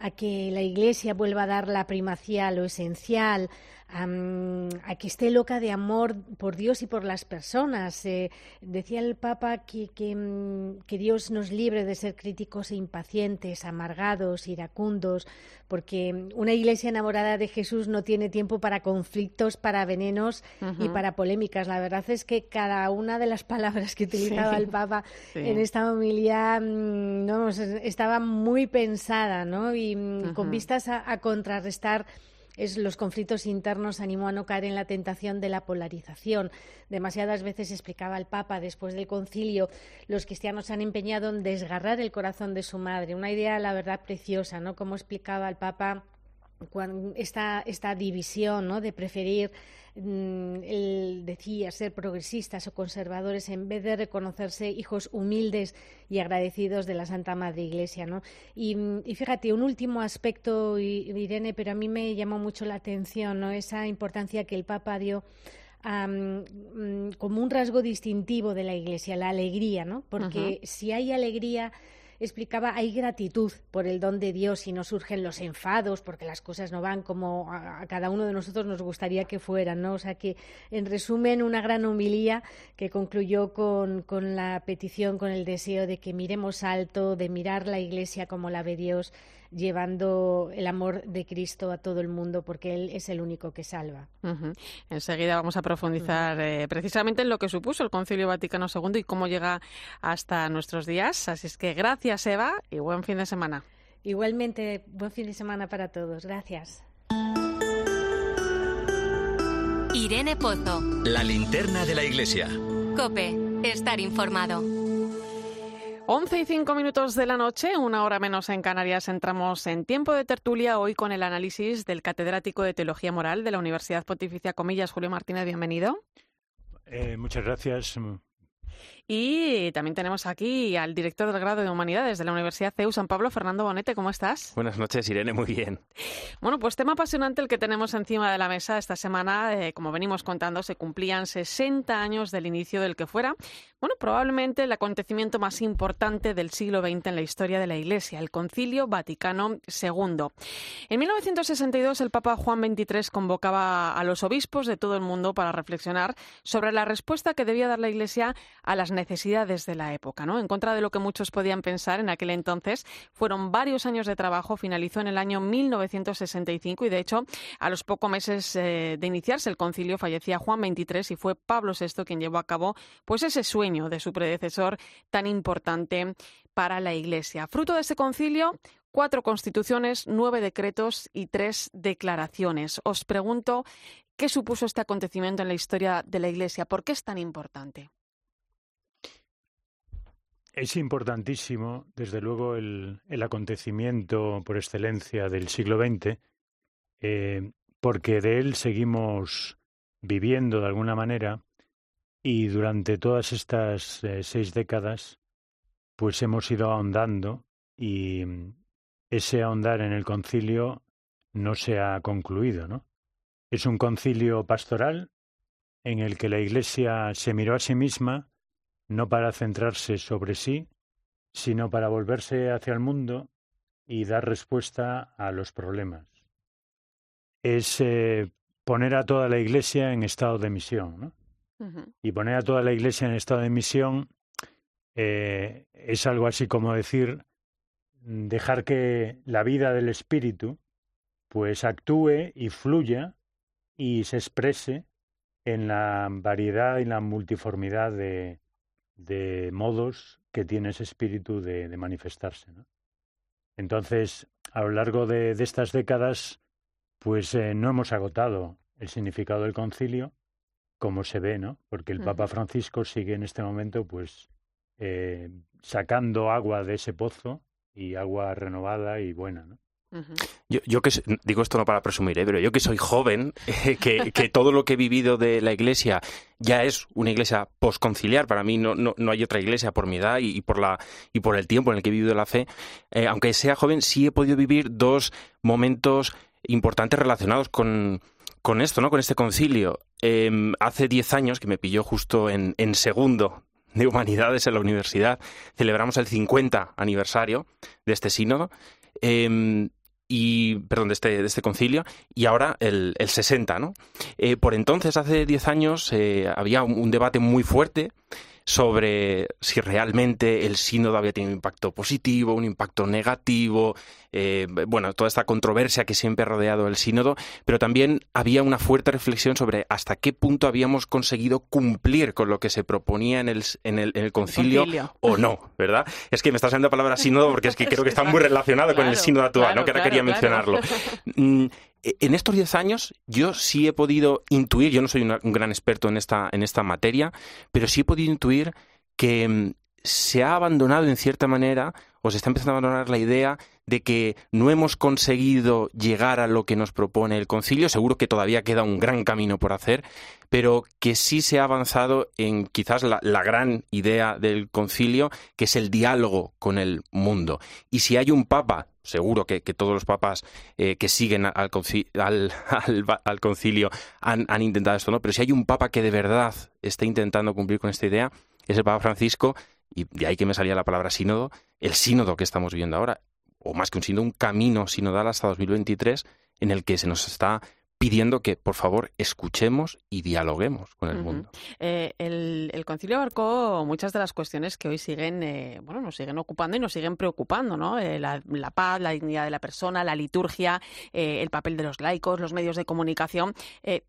a que la Iglesia vuelva a dar la primacía a lo esencial, a, que esté loca de amor por Dios y por las personas. Eh, decía el Papa que, mm, que, Dios nos libre de ser críticos e impacientes, amargados, iracundos, porque una iglesia enamorada de Jesús no tiene tiempo para conflictos, para venenos y para polémicas. La verdad es que cada una de las <laughs> palabras que utilizaba el Papa en esta homilía mm, no, estaba muy pensada ¿no? y mm, con vistas a contrarrestar es los conflictos internos animó a no caer en la tentación de la polarización. Demasiadas veces explicaba el Papa después del concilio, los cristianos se han empeñado en desgarrar el corazón de su madre. Una idea, la verdad, preciosa, ¿no? Como explicaba el Papa esta, esta división ¿no? de preferir mm, el, decía ser progresistas o conservadores en vez de reconocerse hijos humildes y agradecidos de la Santa Madre Iglesia. ¿no? Y, fíjate, un último aspecto, Irene, pero a mí me llamó mucho la atención ¿no? esa importancia que el Papa dio mm, como un rasgo distintivo de la Iglesia, la alegría, ¿no? Porque si hay alegría explicaba, hay gratitud por el don de Dios y no surgen los enfados porque las cosas no van como a, cada uno de nosotros nos gustaría que fueran, ¿no? O sea que, en resumen, una gran humilía que concluyó con, con la petición, con el deseo de que miremos alto, de mirar la Iglesia como la ve Dios llevando el amor de Cristo a todo el mundo, porque Él es el único que salva. Enseguida vamos a profundizar eh, precisamente en lo que supuso el Concilio Vaticano II y cómo llega hasta nuestros días. Así es que gracias, Eva, y buen fin de semana. Igualmente, buen fin de semana para todos. Gracias. Irene Pozo. La linterna de la iglesia. Cope, estar informado. 11 y 5 minutos de la noche, una hora menos en Canarias, entramos en tiempo de tertulia hoy con el análisis del catedrático de Teología Moral de la Universidad Pontificia Comillas, Julio Martínez. Bienvenido. Eh, muchas gracias. Y también tenemos aquí al director del grado de Humanidades de la Universidad CEU San Pablo, Fernando Bonete. ¿Cómo estás? Buenas noches, Irene. Muy bien. Bueno, pues tema apasionante el que tenemos encima de la mesa esta semana. Eh, como venimos contando, se cumplían 60 años del inicio del que fuera, bueno, probablemente el acontecimiento más importante del siglo XX en la historia de la Iglesia, el Concilio Vaticano II. En 1962, el Papa Juan XXIII convocaba a los obispos de todo el mundo para reflexionar sobre la respuesta que debía dar la Iglesia a las necesidades de la época, ¿no? En contra de lo que muchos podían pensar en aquel entonces, fueron varios años de trabajo, finalizó en el año 1965 y de hecho, a los pocos meses eh, de iniciarse el concilio fallecía Juan XXIII y fue Pablo VI quien llevó a cabo pues ese sueño de su predecesor tan importante para la Iglesia. Fruto de ese concilio, cuatro constituciones, nueve decretos y tres declaraciones. Os pregunto, ¿qué supuso este acontecimiento en la historia de la Iglesia? ¿Por qué es tan importante? Es importantísimo, desde luego, el, acontecimiento por excelencia del siglo XX, eh, porque de él seguimos viviendo de alguna manera y durante todas estas eh, seis décadas, pues hemos ido ahondando y ese ahondar en el concilio no se ha concluido, ¿no? Es un concilio pastoral en el que la Iglesia se miró a sí misma no para centrarse sobre sí, sino para volverse hacia el mundo y dar respuesta a los problemas. Es eh, poner a toda la Iglesia en estado de misión. ¿no? Y poner a toda la Iglesia en estado de misión eh, es algo así como decir dejar que la vida del Espíritu pues actúe y fluya y se exprese en la variedad y la multiformidad de, de modos que tiene ese espíritu de, manifestarse. ¿no? Entonces, a lo largo de, estas décadas, pues eh, no hemos agotado el significado del concilio, como se ve, ¿no? Porque el Papa Francisco sigue en este momento, pues, eh, sacando agua de ese pozo y agua renovada y buena, ¿no? Yo, yo, que digo esto no para presumir, ¿eh? pero yo que soy joven, <laughs> que, todo lo que he vivido de la iglesia ya es una iglesia posconciliar. Para mí no, no, no hay otra iglesia por mi edad y, por la y por el tiempo en el que he vivido la fe. Eh, aunque sea joven, sí he podido vivir dos momentos importantes relacionados con, con esto, ¿no? Con este concilio. Em, hace diez años, que me pilló justo en, segundo de humanidades en la universidad, celebramos el 50 aniversario de este sínodo. Eh, y perdón, de este, de este concilio, y ahora el, el 60, ¿no? Eh, por entonces, hace 10 años, eh, había un, debate muy fuerte sobre si realmente el sínodo había tenido un impacto positivo, un impacto negativo, eh, bueno, toda esta controversia que siempre ha rodeado el sínodo, pero también había una fuerte reflexión sobre hasta qué punto habíamos conseguido cumplir con lo que se proponía en el, en el, concilio, o no, ¿verdad? Es que me está saliendo la palabra sínodo porque es que creo que está muy <laughs> relacionado con el sínodo actual, ¿no? Que ahora quería mencionarlo. <laughs> Mm, e, en estos diez años yo sí he podido intuir, yo no soy un gran experto en esta, en esta materia, pero sí he podido intuir que mm, se ha abandonado en cierta manera, o se está empezando a abandonar la idea de que no hemos conseguido llegar a lo que nos propone el concilio. Seguro que todavía queda un gran camino por hacer, pero que sí se ha avanzado en quizás la, gran idea del concilio, que es el diálogo con el mundo. Y si hay un papa seguro que, todos los papas eh, que siguen al, concilio, han, han, intentado esto, ¿no? Pero si hay un papa que de verdad está intentando cumplir con esta idea, es el Papa Francisco, y de ahí que me salía la palabra sínodo, el sínodo que estamos viviendo ahora, o más que un sínodo, un camino sinodal hasta 2023 en el que se nos está pidiendo que, por favor, escuchemos y dialoguemos con el mundo. Eh, el, concilio abarcó muchas de las cuestiones que hoy siguen, eh, bueno, nos siguen ocupando y nos siguen preocupando, ¿no? Eh, la, paz, la dignidad de la persona, la liturgia, el papel de los laicos, los medios de comunicación,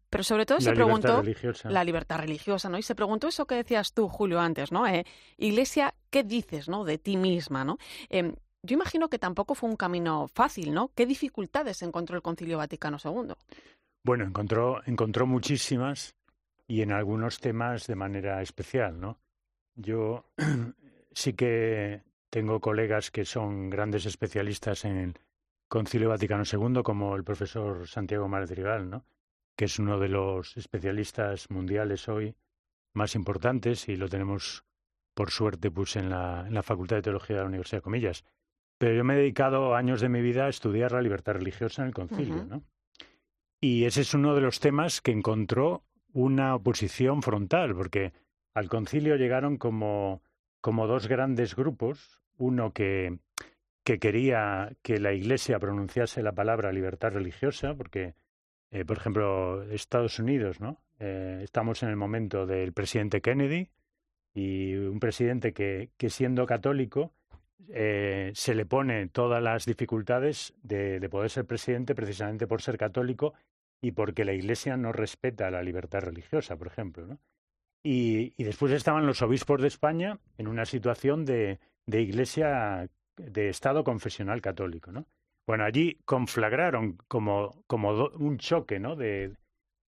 pero sobre todo se preguntó la libertad religiosa, ¿no? Y se preguntó eso que decías tú, Julio, antes, ¿no? Iglesia, ¿qué dices, no? De ti misma, ¿no? Yo imagino que tampoco fue un camino fácil, ¿no? ¿Qué dificultades encontró el Concilio Vaticano II? Bueno, encontró, encontró muchísimas y en algunos temas de manera especial, ¿no? Yo <clears throat> sí que tengo colegas que son grandes especialistas en el Concilio Vaticano II, como el profesor Santiago Madrigal, ¿no? que es uno de los especialistas mundiales hoy más importantes y lo tenemos, por suerte, pues en la, en la Facultad de Teología de la Universidad de Comillas. Pero yo me he dedicado años de mi vida a estudiar la libertad religiosa en el concilio, ¿no? Y ese es uno de los temas que encontró una oposición frontal, porque al concilio llegaron como, como dos grandes grupos, uno que, que quería que la Iglesia pronunciase la palabra libertad religiosa, porque, eh, por ejemplo, Estados Unidos, ¿no? Eh, estamos en el momento del presidente Kennedy y un presidente que, que siendo católico, eh, se le pone todas las dificultades de, de, poder ser presidente precisamente por ser católico y porque la Iglesia no respeta la libertad religiosa, por ejemplo. Y, después estaban los obispos de España en una situación de, de Iglesia, de Estado confesional católico. ¿no? Bueno, allí conflagraron como, como un choque ¿no? de,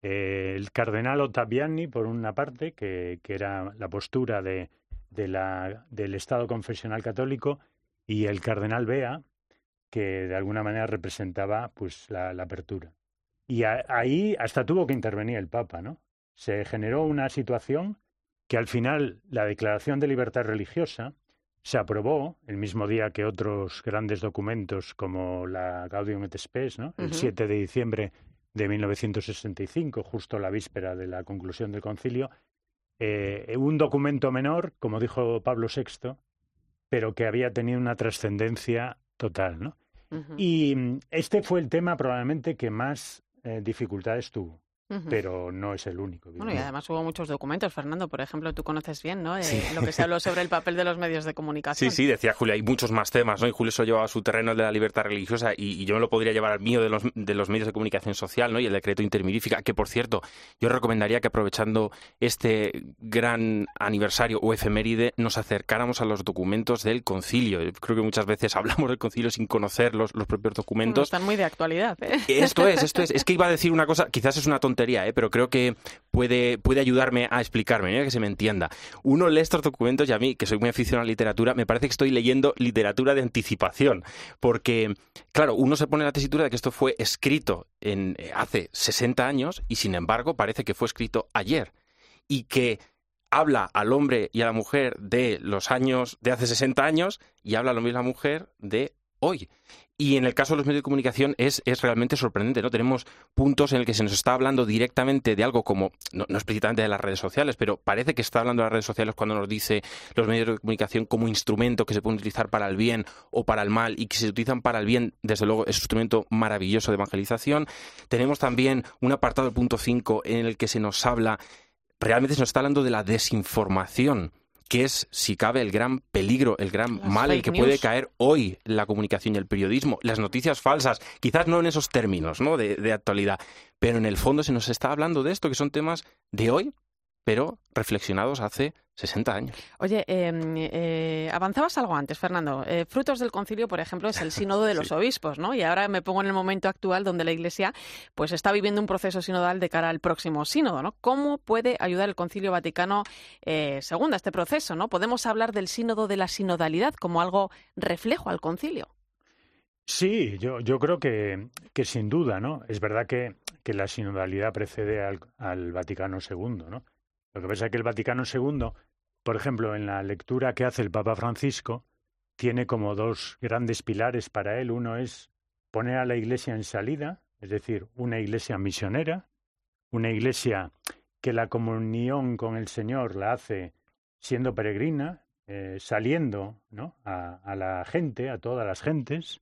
el cardenal Ottaviani, por una parte, que, que era la postura de, de la, del Estado confesional católico, y el cardenal Bea, que de alguna manera representaba pues la apertura. Y ahí hasta tuvo que intervenir el Papa, ¿no? Se generó una situación que al final la Declaración de Libertad Religiosa se aprobó el mismo día que otros grandes documentos como la Gaudium et Spes, ¿no? El 7 de diciembre de 1965, justo la víspera de la conclusión del concilio, eh, un documento menor, como dijo Pablo VI, pero que había tenido una trascendencia total, ¿no? Y mm, este fue el tema probablemente que más eh, dificultades tuvo pero no es el único. Bueno, y además hubo muchos documentos, Fernando, por ejemplo, tú conoces bien, ¿no? Eh, lo que se habló sobre el papel de los medios de comunicación. Sí, sí, decía Julio, hay muchos más temas, ¿no? Y Julio eso llevaba su terreno de la libertad religiosa y, yo me lo podría llevar al mío de los, de los medios de comunicación social, ¿no? Y el decreto intermirífica, que por cierto, yo recomendaría que aprovechando este gran aniversario o efeméride nos acercáramos a los documentos del concilio. Creo que muchas veces <laughs> hablamos del concilio sin conocer los, los propios documentos. están muy de actualidad, ¿eh? Esto es, esto es. Es que iba a decir una cosa, quizás es una tontería ¿eh? pero creo que puede, puede ayudarme a explicarme, ¿eh? que se me entienda. Uno lee estos documentos y a mí, que soy muy aficionado a la literatura, me parece que estoy leyendo literatura de anticipación, porque, claro, uno se pone la tesitura de que esto fue escrito en, eh, hace 60 años y, sin embargo, parece que fue escrito ayer y que habla al hombre y a la mujer de los años de hace 60 años y habla a lo mismo a la mujer de hoy. Y en el caso de los medios de comunicación es, es realmente sorprendente, ¿no? Tenemos puntos en el que se nos está hablando directamente de algo como, no, no explícitamente de las redes sociales, pero parece que está hablando de las redes sociales cuando nos dice los medios de comunicación como instrumento que se pueden utilizar para el bien o para el mal y que se utilizan para el bien, desde luego es un instrumento maravilloso de evangelización. Tenemos también un apartado del punto 5 en el que se nos habla, realmente se nos está hablando de la desinformación que es, si cabe, el gran peligro, el gran mal el que puede caer hoy la comunicación y el periodismo, las noticias falsas, quizás no en esos términos ¿no? de, de actualidad, pero en el fondo se nos está hablando de esto, que son temas de hoy, pero reflexionados hace 60 años. Oye, em, eh, avanzabas algo antes, Fernando. Eh, frutos del concilio, por ejemplo, es el sínodo de <laughs> los obispos, ¿no? Y ahora me pongo en el momento actual donde la Iglesia pues está viviendo un proceso sinodal de cara al próximo sínodo, ¿no? ¿Cómo puede ayudar el Concilio Vaticano eh, II a este proceso, ¿no? Podemos hablar del sínodo de la sinodalidad como algo reflejo al concilio. Sí, yo, yo creo que, que sin duda, ¿no? Es verdad que, que la sinodalidad precede al, al Vaticano II, ¿no? Lo que pasa es que el Vaticano II, por ejemplo, en la lectura que hace el Papa Francisco, tiene como dos grandes pilares para él. Uno es poner a la Iglesia en salida, es decir, una Iglesia misionera, una Iglesia que la comunión con el Señor la hace siendo peregrina, eh, saliendo ¿no? a, la gente, a todas las gentes,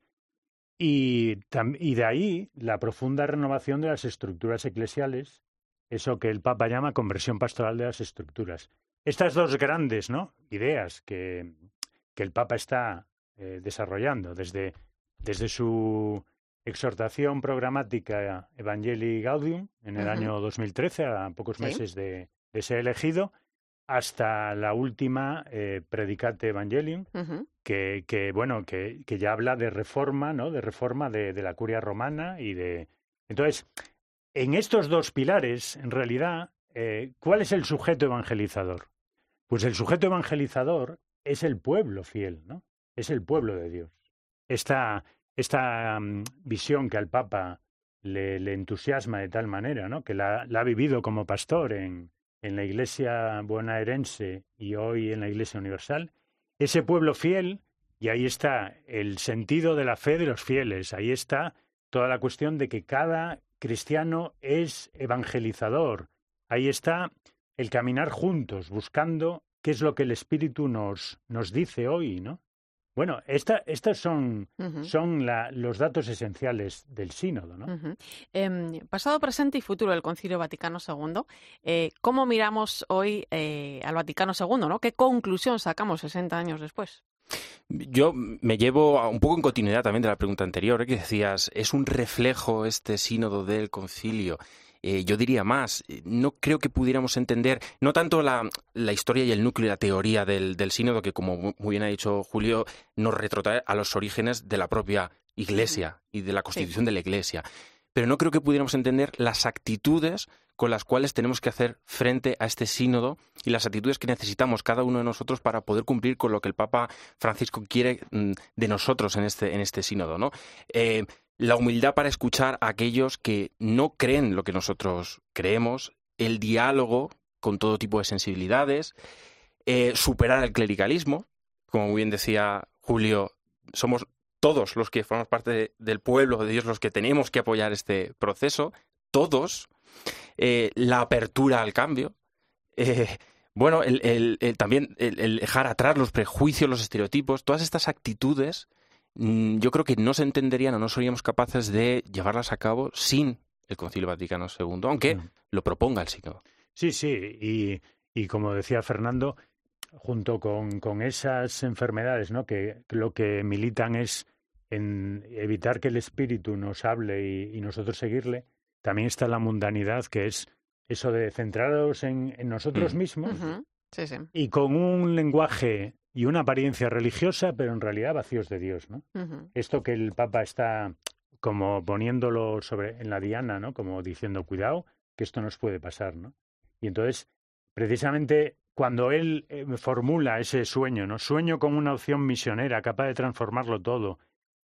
y de ahí la profunda renovación de las estructuras eclesiales, eso que el Papa llama conversión pastoral de las estructuras. Estas dos grandes ¿no? ideas que, que el Papa está eh, desarrollando desde, desde su exhortación programática Evangelii Gaudium en el uh -huh. año 2013, a pocos ¿Sí? meses de, de, ser elegido, hasta la última eh, Predicate Evangelium, uh -huh. que, que, bueno, que, que, ya habla de reforma, ¿no? De reforma de, de, la curia romana y de. Entonces, en estos dos pilares, en realidad, eh, ¿cuál es el sujeto evangelizador? Pues el sujeto evangelizador es el pueblo fiel, ¿no? Es el pueblo de Dios. Esta, esta um, visión que al Papa le, entusiasma de tal manera, ¿no? Que la, la ha vivido como pastor en, en, la Iglesia bonaerense y hoy en la Iglesia Universal, ese pueblo fiel, y ahí está el sentido de la fe de los fieles, ahí está toda la cuestión de que cada cristiano es evangelizador, ahí está el caminar juntos, buscando qué es lo que el Espíritu nos, nos dice hoy, ¿no? Bueno, esta, estos son, uh -huh. son la, los datos esenciales del sínodo, ¿no? Uh -huh. eh, pasado, presente y futuro del Concilio Vaticano II. Eh, ¿Cómo miramos hoy eh, al Vaticano II, no? ¿Qué conclusión sacamos 60 años después? Yo me llevo un poco en continuidad también de la pregunta anterior, ¿eh? que decías, ¿es un reflejo este sínodo del concilio? Eh, yo diría más, no creo que pudiéramos entender, no tanto la, la historia y el núcleo y la teoría del, del, sínodo, que como muy bien ha dicho Julio, nos retrotrae a los orígenes de la propia Iglesia y de la constitución sí. de la Iglesia. Pero no creo que pudiéramos entender las actitudes con las cuales tenemos que hacer frente a este sínodo y las actitudes que necesitamos cada uno de nosotros para poder cumplir con lo que el Papa Francisco quiere mm, de nosotros en este, en este sínodo. ¿no? Eh, la humildad para escuchar a aquellos que no creen lo que nosotros creemos, el diálogo con todo tipo de sensibilidades, eh, superar el clericalismo, como muy bien decía Julio, somos todos los que formamos parte de, del pueblo de Dios los que tenemos que apoyar este proceso, todos, eh, la apertura al cambio, eh, bueno, el, también el dejar atrás los prejuicios, los estereotipos, todas estas actitudes yo creo que no se entenderían o no seríamos capaces de llevarlas a cabo sin el Concilio Vaticano II, aunque mm. lo proponga el sínodo. Sí, sí, y, y como decía Fernando, junto con, con esas enfermedades, ¿no? Que, que, lo que militan es en evitar que el espíritu nos hable y, y, nosotros seguirle, también está la mundanidad, que es eso de centraros en, en nosotros mm. mismos uh -huh. sí, sí. y con un lenguaje y una apariencia religiosa, pero en realidad vacíos de Dios, ¿no? Uh -huh. Esto que el Papa está como poniéndolo sobre en la diana, ¿no? Como diciendo, cuidado, que esto nos puede pasar, ¿no? Y entonces, precisamente cuando él eh, formula ese sueño, ¿no? Sueño con una opción misionera capaz de transformarlo todo,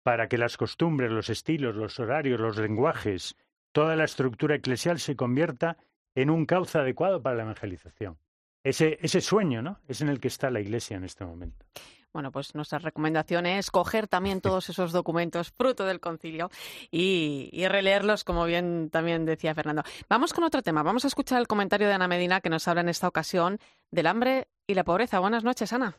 para que las costumbres, los estilos, los horarios, los lenguajes, toda la estructura eclesial se convierta en un cauce adecuado para la evangelización ese, ese sueño, ¿no? Es en el que está la Iglesia en este momento. Bueno, pues nuestra recomendación es coger también <laughs> todos esos documentos fruto del concilio y, y, releerlos, como bien también decía Fernando. Vamos con otro tema. Vamos a escuchar el comentario de Ana Medina que nos habla en esta ocasión del hambre y la pobreza. Buenas noches, Ana.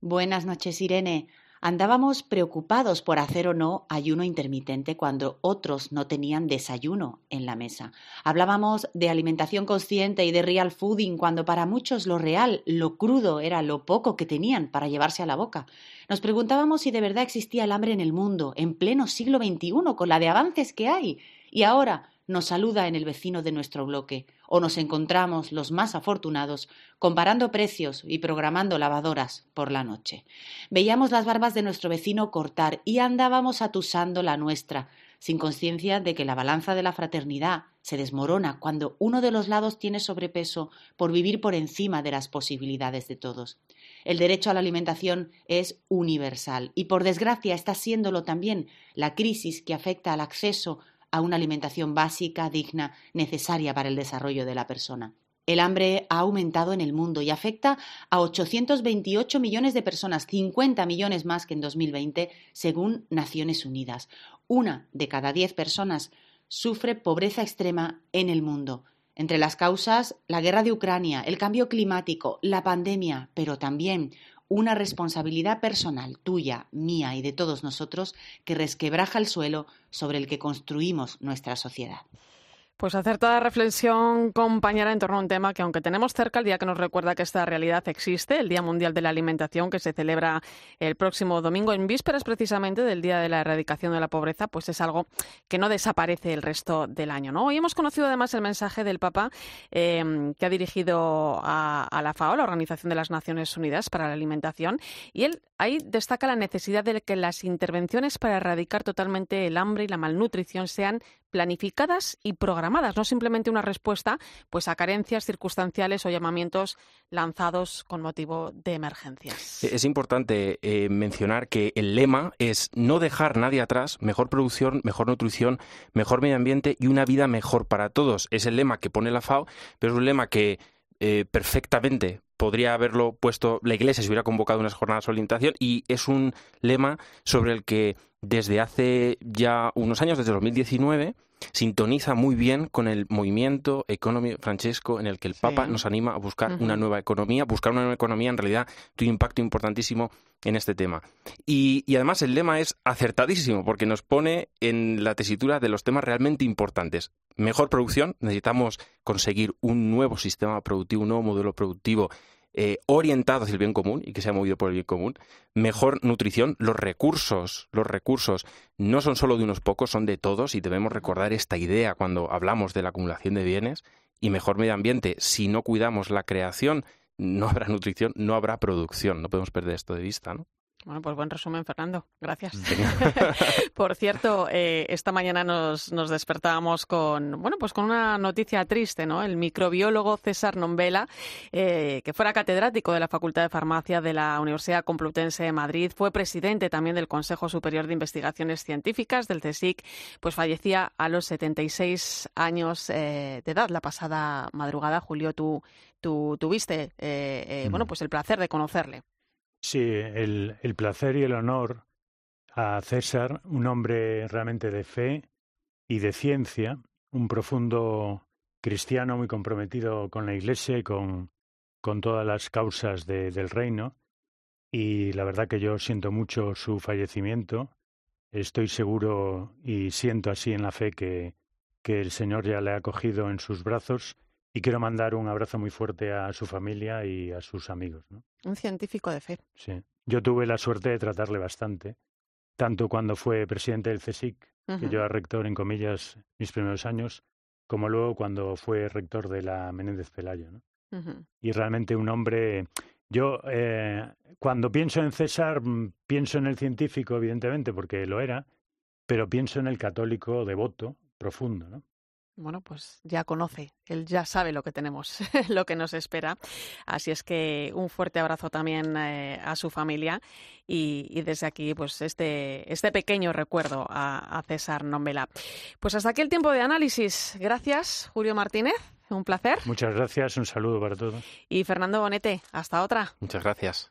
Buenas noches, Irene. Andábamos preocupados por hacer o no ayuno intermitente cuando otros no tenían desayuno en la mesa. Hablábamos de alimentación consciente y de real fooding cuando para muchos lo real, lo crudo, era lo poco que tenían para llevarse a la boca. Nos preguntábamos si de verdad existía el hambre en el mundo, en pleno siglo XXI, con la de avances que hay. Y ahora nos saluda en el vecino de nuestro bloque, o nos encontramos los más afortunados comparando precios y programando lavadoras por la noche. Veíamos las barbas de nuestro vecino cortar y andábamos atusando la nuestra, sin conciencia de que la balanza de la fraternidad se desmorona cuando uno de los lados tiene sobrepeso por vivir por encima de las posibilidades de todos. El derecho a la alimentación es universal y por desgracia está siéndolo también la crisis que afecta al acceso a una alimentación básica, digna, necesaria para el desarrollo de la persona. El hambre ha aumentado en el mundo y afecta a 828 millones de personas, 50 millones más que en 2020, según Naciones Unidas. Una de cada diez personas sufre pobreza extrema en el mundo. Entre las causas, la guerra de Ucrania, el cambio climático, la pandemia, pero también una responsabilidad personal tuya, mía y de todos nosotros que resquebraja el suelo sobre el que construimos nuestra sociedad. Pues acertada reflexión, compañera, en torno a un tema que, aunque tenemos cerca el día que nos recuerda que esta realidad existe, el Día Mundial de la Alimentación, que se celebra el próximo domingo, en vísperas precisamente del Día de la Erradicación de la Pobreza, pues es algo que no desaparece el resto del año. ¿no? Hoy hemos conocido además el mensaje del Papa em, que ha dirigido a, a, la FAO, la Organización de las Naciones Unidas para la Alimentación, y él ahí destaca la necesidad de que las intervenciones para erradicar totalmente el hambre y la malnutrición sean planificadas y programadas, no simplemente una respuesta pues a carencias circunstanciales o llamamientos lanzados con motivo de emergencias. Es importante eh, mencionar que el lema es no dejar nadie atrás, mejor producción, mejor nutrición, mejor medio ambiente y una vida mejor para todos. Es el lema que pone la FAO, pero es un lema que eh, perfectamente podría haberlo puesto la Iglesia si hubiera convocado unas jornadas de alimentación y es un lema sobre el que desde hace ya unos años, desde 2019, sintoniza muy bien con el movimiento Economy Francesco en el que el Papa nos anima a buscar una nueva economía. Buscar una nueva economía en realidad tiene un impacto importantísimo en este tema. Y, y, además el lema es acertadísimo porque nos pone en la tesitura de los temas realmente importantes. Mejor producción, necesitamos conseguir un nuevo sistema productivo, un nuevo modelo productivo eh, orientado hacia el bien común y que se ha movido por el bien común, mejor nutrición, los recursos, los recursos no son solo de unos pocos, son de todos y debemos recordar esta idea cuando hablamos de la acumulación de bienes y mejor medio ambiente. Si no cuidamos la creación, no habrá nutrición, no habrá producción. No podemos perder esto de vista, ¿no? Bueno, pues buen resumen, Fernando. Gracias. <laughs> Por cierto, eh, esta mañana nos, nos, despertábamos con, bueno, pues con una noticia triste, ¿no? El microbiólogo César Nombela, eh, que fuera catedrático de la Facultad de Farmacia de la Universidad Complutense de Madrid, fue presidente también del Consejo Superior de Investigaciones Científicas del CSIC, pues fallecía a los 76 años eh, de edad la pasada madrugada. Julio, tú, tú tuviste, bueno, pues el placer de conocerle. Sí, el, el placer y el honor a César, un hombre realmente de fe y de ciencia, un profundo cristiano muy comprometido con la Iglesia y con, con todas las causas de, del reino. Y la verdad que yo siento mucho su fallecimiento. Estoy seguro y siento así en la fe que, que el Señor ya le ha cogido en sus brazos y quiero mandar un abrazo muy fuerte a su familia y a sus amigos. ¿no? Un científico de fe. Sí. Yo tuve la suerte de tratarle bastante, tanto cuando fue presidente del CSIC, que yo era rector, en comillas, mis primeros años, como luego cuando fue rector de la Menéndez Pelayo. ¿no? Y realmente un hombre... Yo, eh, cuando pienso en César, mm, pienso en el científico, evidentemente, porque lo era, pero pienso en el católico devoto, profundo, ¿no? Bueno, pues ya conoce, él ya sabe lo que tenemos, <laughs> lo que nos espera. Así es que un fuerte abrazo también eh, a su familia y, desde aquí, pues este, este pequeño recuerdo a, a César Nombela. Pues hasta aquí el tiempo de análisis. Gracias, Julio Martínez. Un placer. Muchas gracias, un saludo para todos. Y Fernando Bonete, hasta otra. Muchas gracias.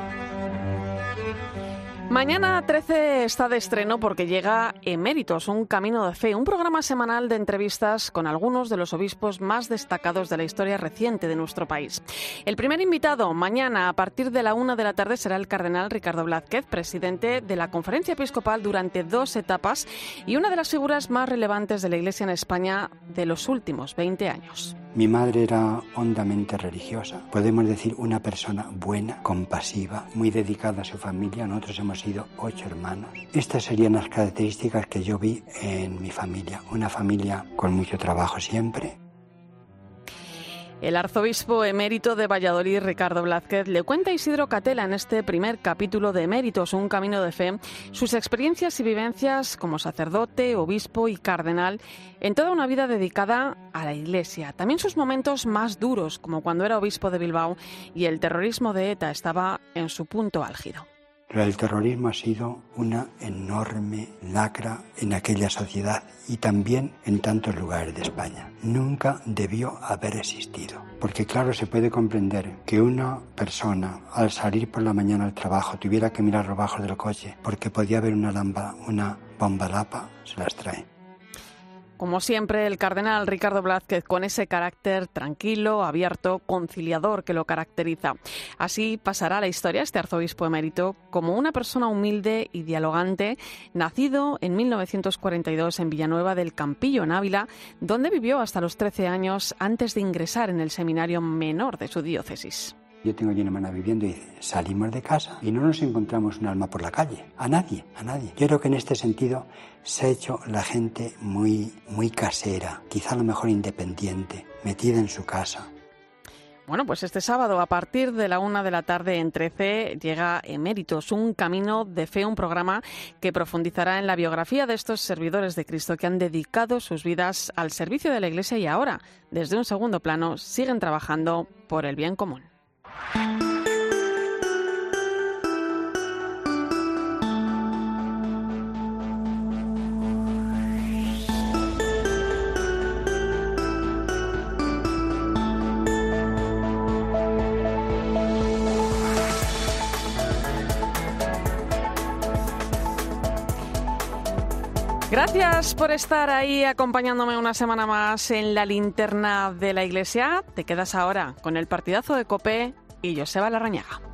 Mañana 13 está de estreno porque llega Eméritos, un camino de fe, un programa semanal de entrevistas con algunos de los obispos más destacados de la historia reciente de nuestro país. El primer invitado mañana a partir de la una de la tarde será el cardenal Ricardo Blázquez, presidente de la Conferencia Episcopal durante dos etapas y una de las figuras más relevantes de la Iglesia en España de los últimos 20 años. Mi madre era hondamente religiosa, podemos decir una persona buena, compasiva, muy dedicada a su familia. Nosotros hemos sido ocho hermanos. Estas serían las características que yo vi en mi familia. Una familia con mucho trabajo siempre, El arzobispo emérito de Valladolid, Ricardo Blázquez, le cuenta a Isidro Catela en este primer capítulo de Eméritos, un camino de fe, sus experiencias y vivencias como sacerdote, obispo y cardenal en toda una vida dedicada a la Iglesia. También sus momentos más duros, como cuando era obispo de Bilbao y el terrorismo de ETA estaba en su punto álgido. El terrorismo ha sido una enorme lacra en aquella sociedad y también en tantos lugares de España. Nunca debió haber existido. Porque claro, se puede comprender que una persona al salir por la mañana al trabajo tuviera que mirar los bajos del coche porque podía haber una, lamba, una bomba lapa, se las trae. Como siempre, el cardenal Ricardo Blázquez con ese carácter tranquilo, abierto, conciliador que lo caracteriza. Así pasará la historia este arzobispo emérito como una persona humilde y dialogante, nacido en 1942 en Villanueva del Campillo, en Ávila, donde vivió hasta los 13 años antes de ingresar en el seminario menor de su diócesis. Yo tengo allí una hermana viviendo y salimos de casa y no nos encontramos un alma por la calle. A nadie, a nadie. Yo creo que en este sentido se ha hecho la gente muy, muy casera, quizá a lo mejor independiente, metida en su casa. Bueno, pues este sábado a partir de la una de la tarde en 13 llega Eméritos, un camino de fe, un programa que profundizará en la biografía de estos servidores de Cristo que han dedicado sus vidas al servicio de la Iglesia y ahora, desde un segundo plano, siguen trabajando por el bien común. Gracias por estar ahí acompañándome una semana más en la linterna de la iglesia. Te quedas ahora con el partidazo de Cope y Joseba Larrañaga.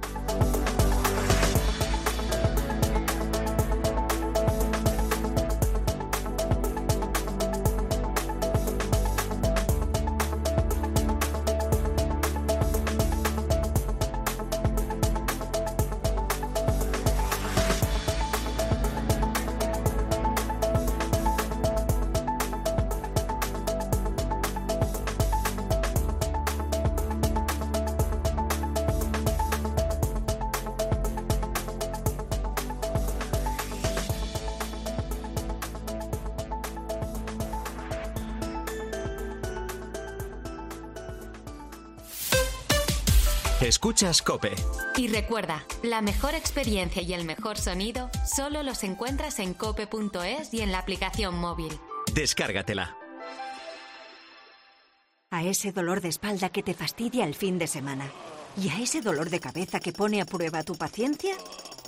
Escuchas Cope. Y recuerda, la mejor experiencia y el mejor sonido solo los encuentras en cope.es y en la aplicación móvil. Descárgatela. A ese dolor de espalda que te fastidia el fin de semana. Y a ese dolor de cabeza que pone a prueba tu paciencia,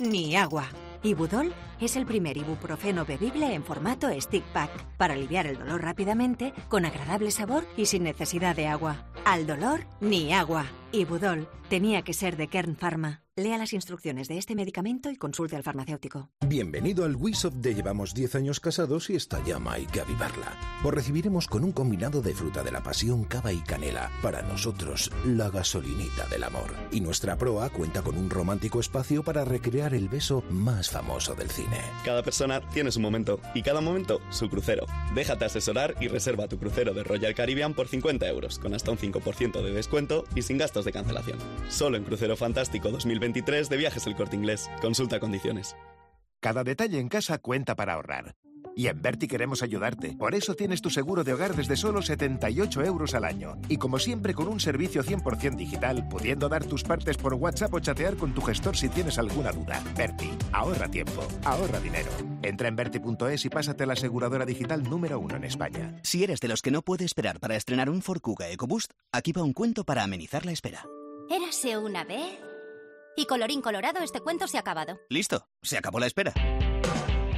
ni agua. Ibudol es el primer ibuprofeno bebible en formato stick pack para aliviar el dolor rápidamente, con agradable sabor y sin necesidad de agua. Al dolor, ni agua. Ibudol tenía que ser de Kern Pharma. Lea las instrucciones de este medicamento y consulte al farmacéutico. Bienvenido al WISOP de Llevamos 10 años casados y esta llama hay que avivarla. Os recibiremos con un combinado de fruta de la pasión, cava y canela. Para nosotros, la gasolinita del amor. Y nuestra proa cuenta con un romántico espacio para recrear el beso más famoso del cine. Cada persona tiene su momento y cada momento su crucero. Déjate asesorar y reserva tu crucero de Royal Caribbean por 50 euros, con hasta un 5% de descuento y sin gastos de cancelación. Solo en Crucero Fantástico 2020 de Viajes El Corte Inglés. Consulta condiciones. Cada detalle en casa cuenta para ahorrar. Y en Berti queremos ayudarte. Por eso tienes tu seguro de hogar desde solo 78 euros al año. Y como siempre con un servicio 100% digital, pudiendo dar tus partes por WhatsApp o chatear con tu gestor si tienes alguna duda. Berti, ahorra tiempo, ahorra dinero. Entra en Berti.es y pásate a la aseguradora digital número uno en España. Si eres de los que no puede esperar para estrenar un Ford Kuga EcoBoost, aquí va un cuento para amenizar la espera. Érase una vez y colorín colorado, este cuento se ha acabado. Listo, se acabó la espera.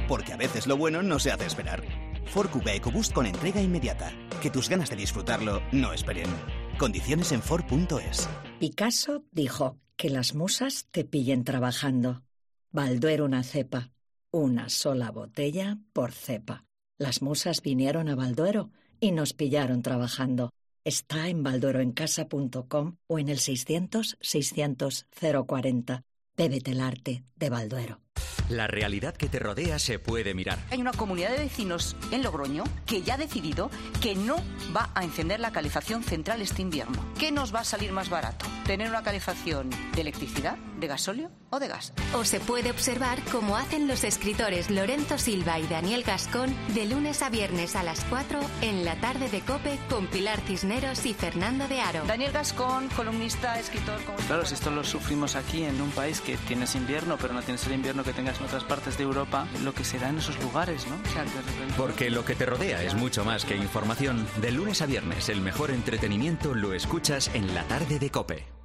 Porque a veces lo bueno no se hace esperar. Ford Kuga EcoBoost con entrega inmediata. Que tus ganas de disfrutarlo no esperen. Condiciones en Ford.es. Picasso dijo que las musas te pillen trabajando. Balduero una cepa. Una sola botella por cepa. Las musas vinieron a Balduero y nos pillaron trabajando. Está en baldueroencasa.com o en el 600 600 040. Bébete el arte de Balduero. La realidad que te rodea se puede mirar. Hay una comunidad de vecinos en Logroño que ya ha decidido que no va a encender la calefacción central este invierno. ¿Qué nos va a salir más barato? ¿Tener una calefacción de electricidad, de gasóleo o de gas? O se puede observar cómo hacen los escritores Lorenzo Silva y Daniel Gascón de lunes a viernes a las 4 en la tarde de Cope con Pilar Cisneros y Fernando de Aro. Daniel Gascón, columnista, escritor. Claro, si esto lo sufrimos aquí en un país que tienes invierno, pero no tienes el invierno que tengas en otras partes de Europa, lo que será en esos lugares, ¿no? Porque lo que te rodea es mucho más que información. De lunes a viernes, el mejor entretenimiento lo escuchas en la tarde de Cope.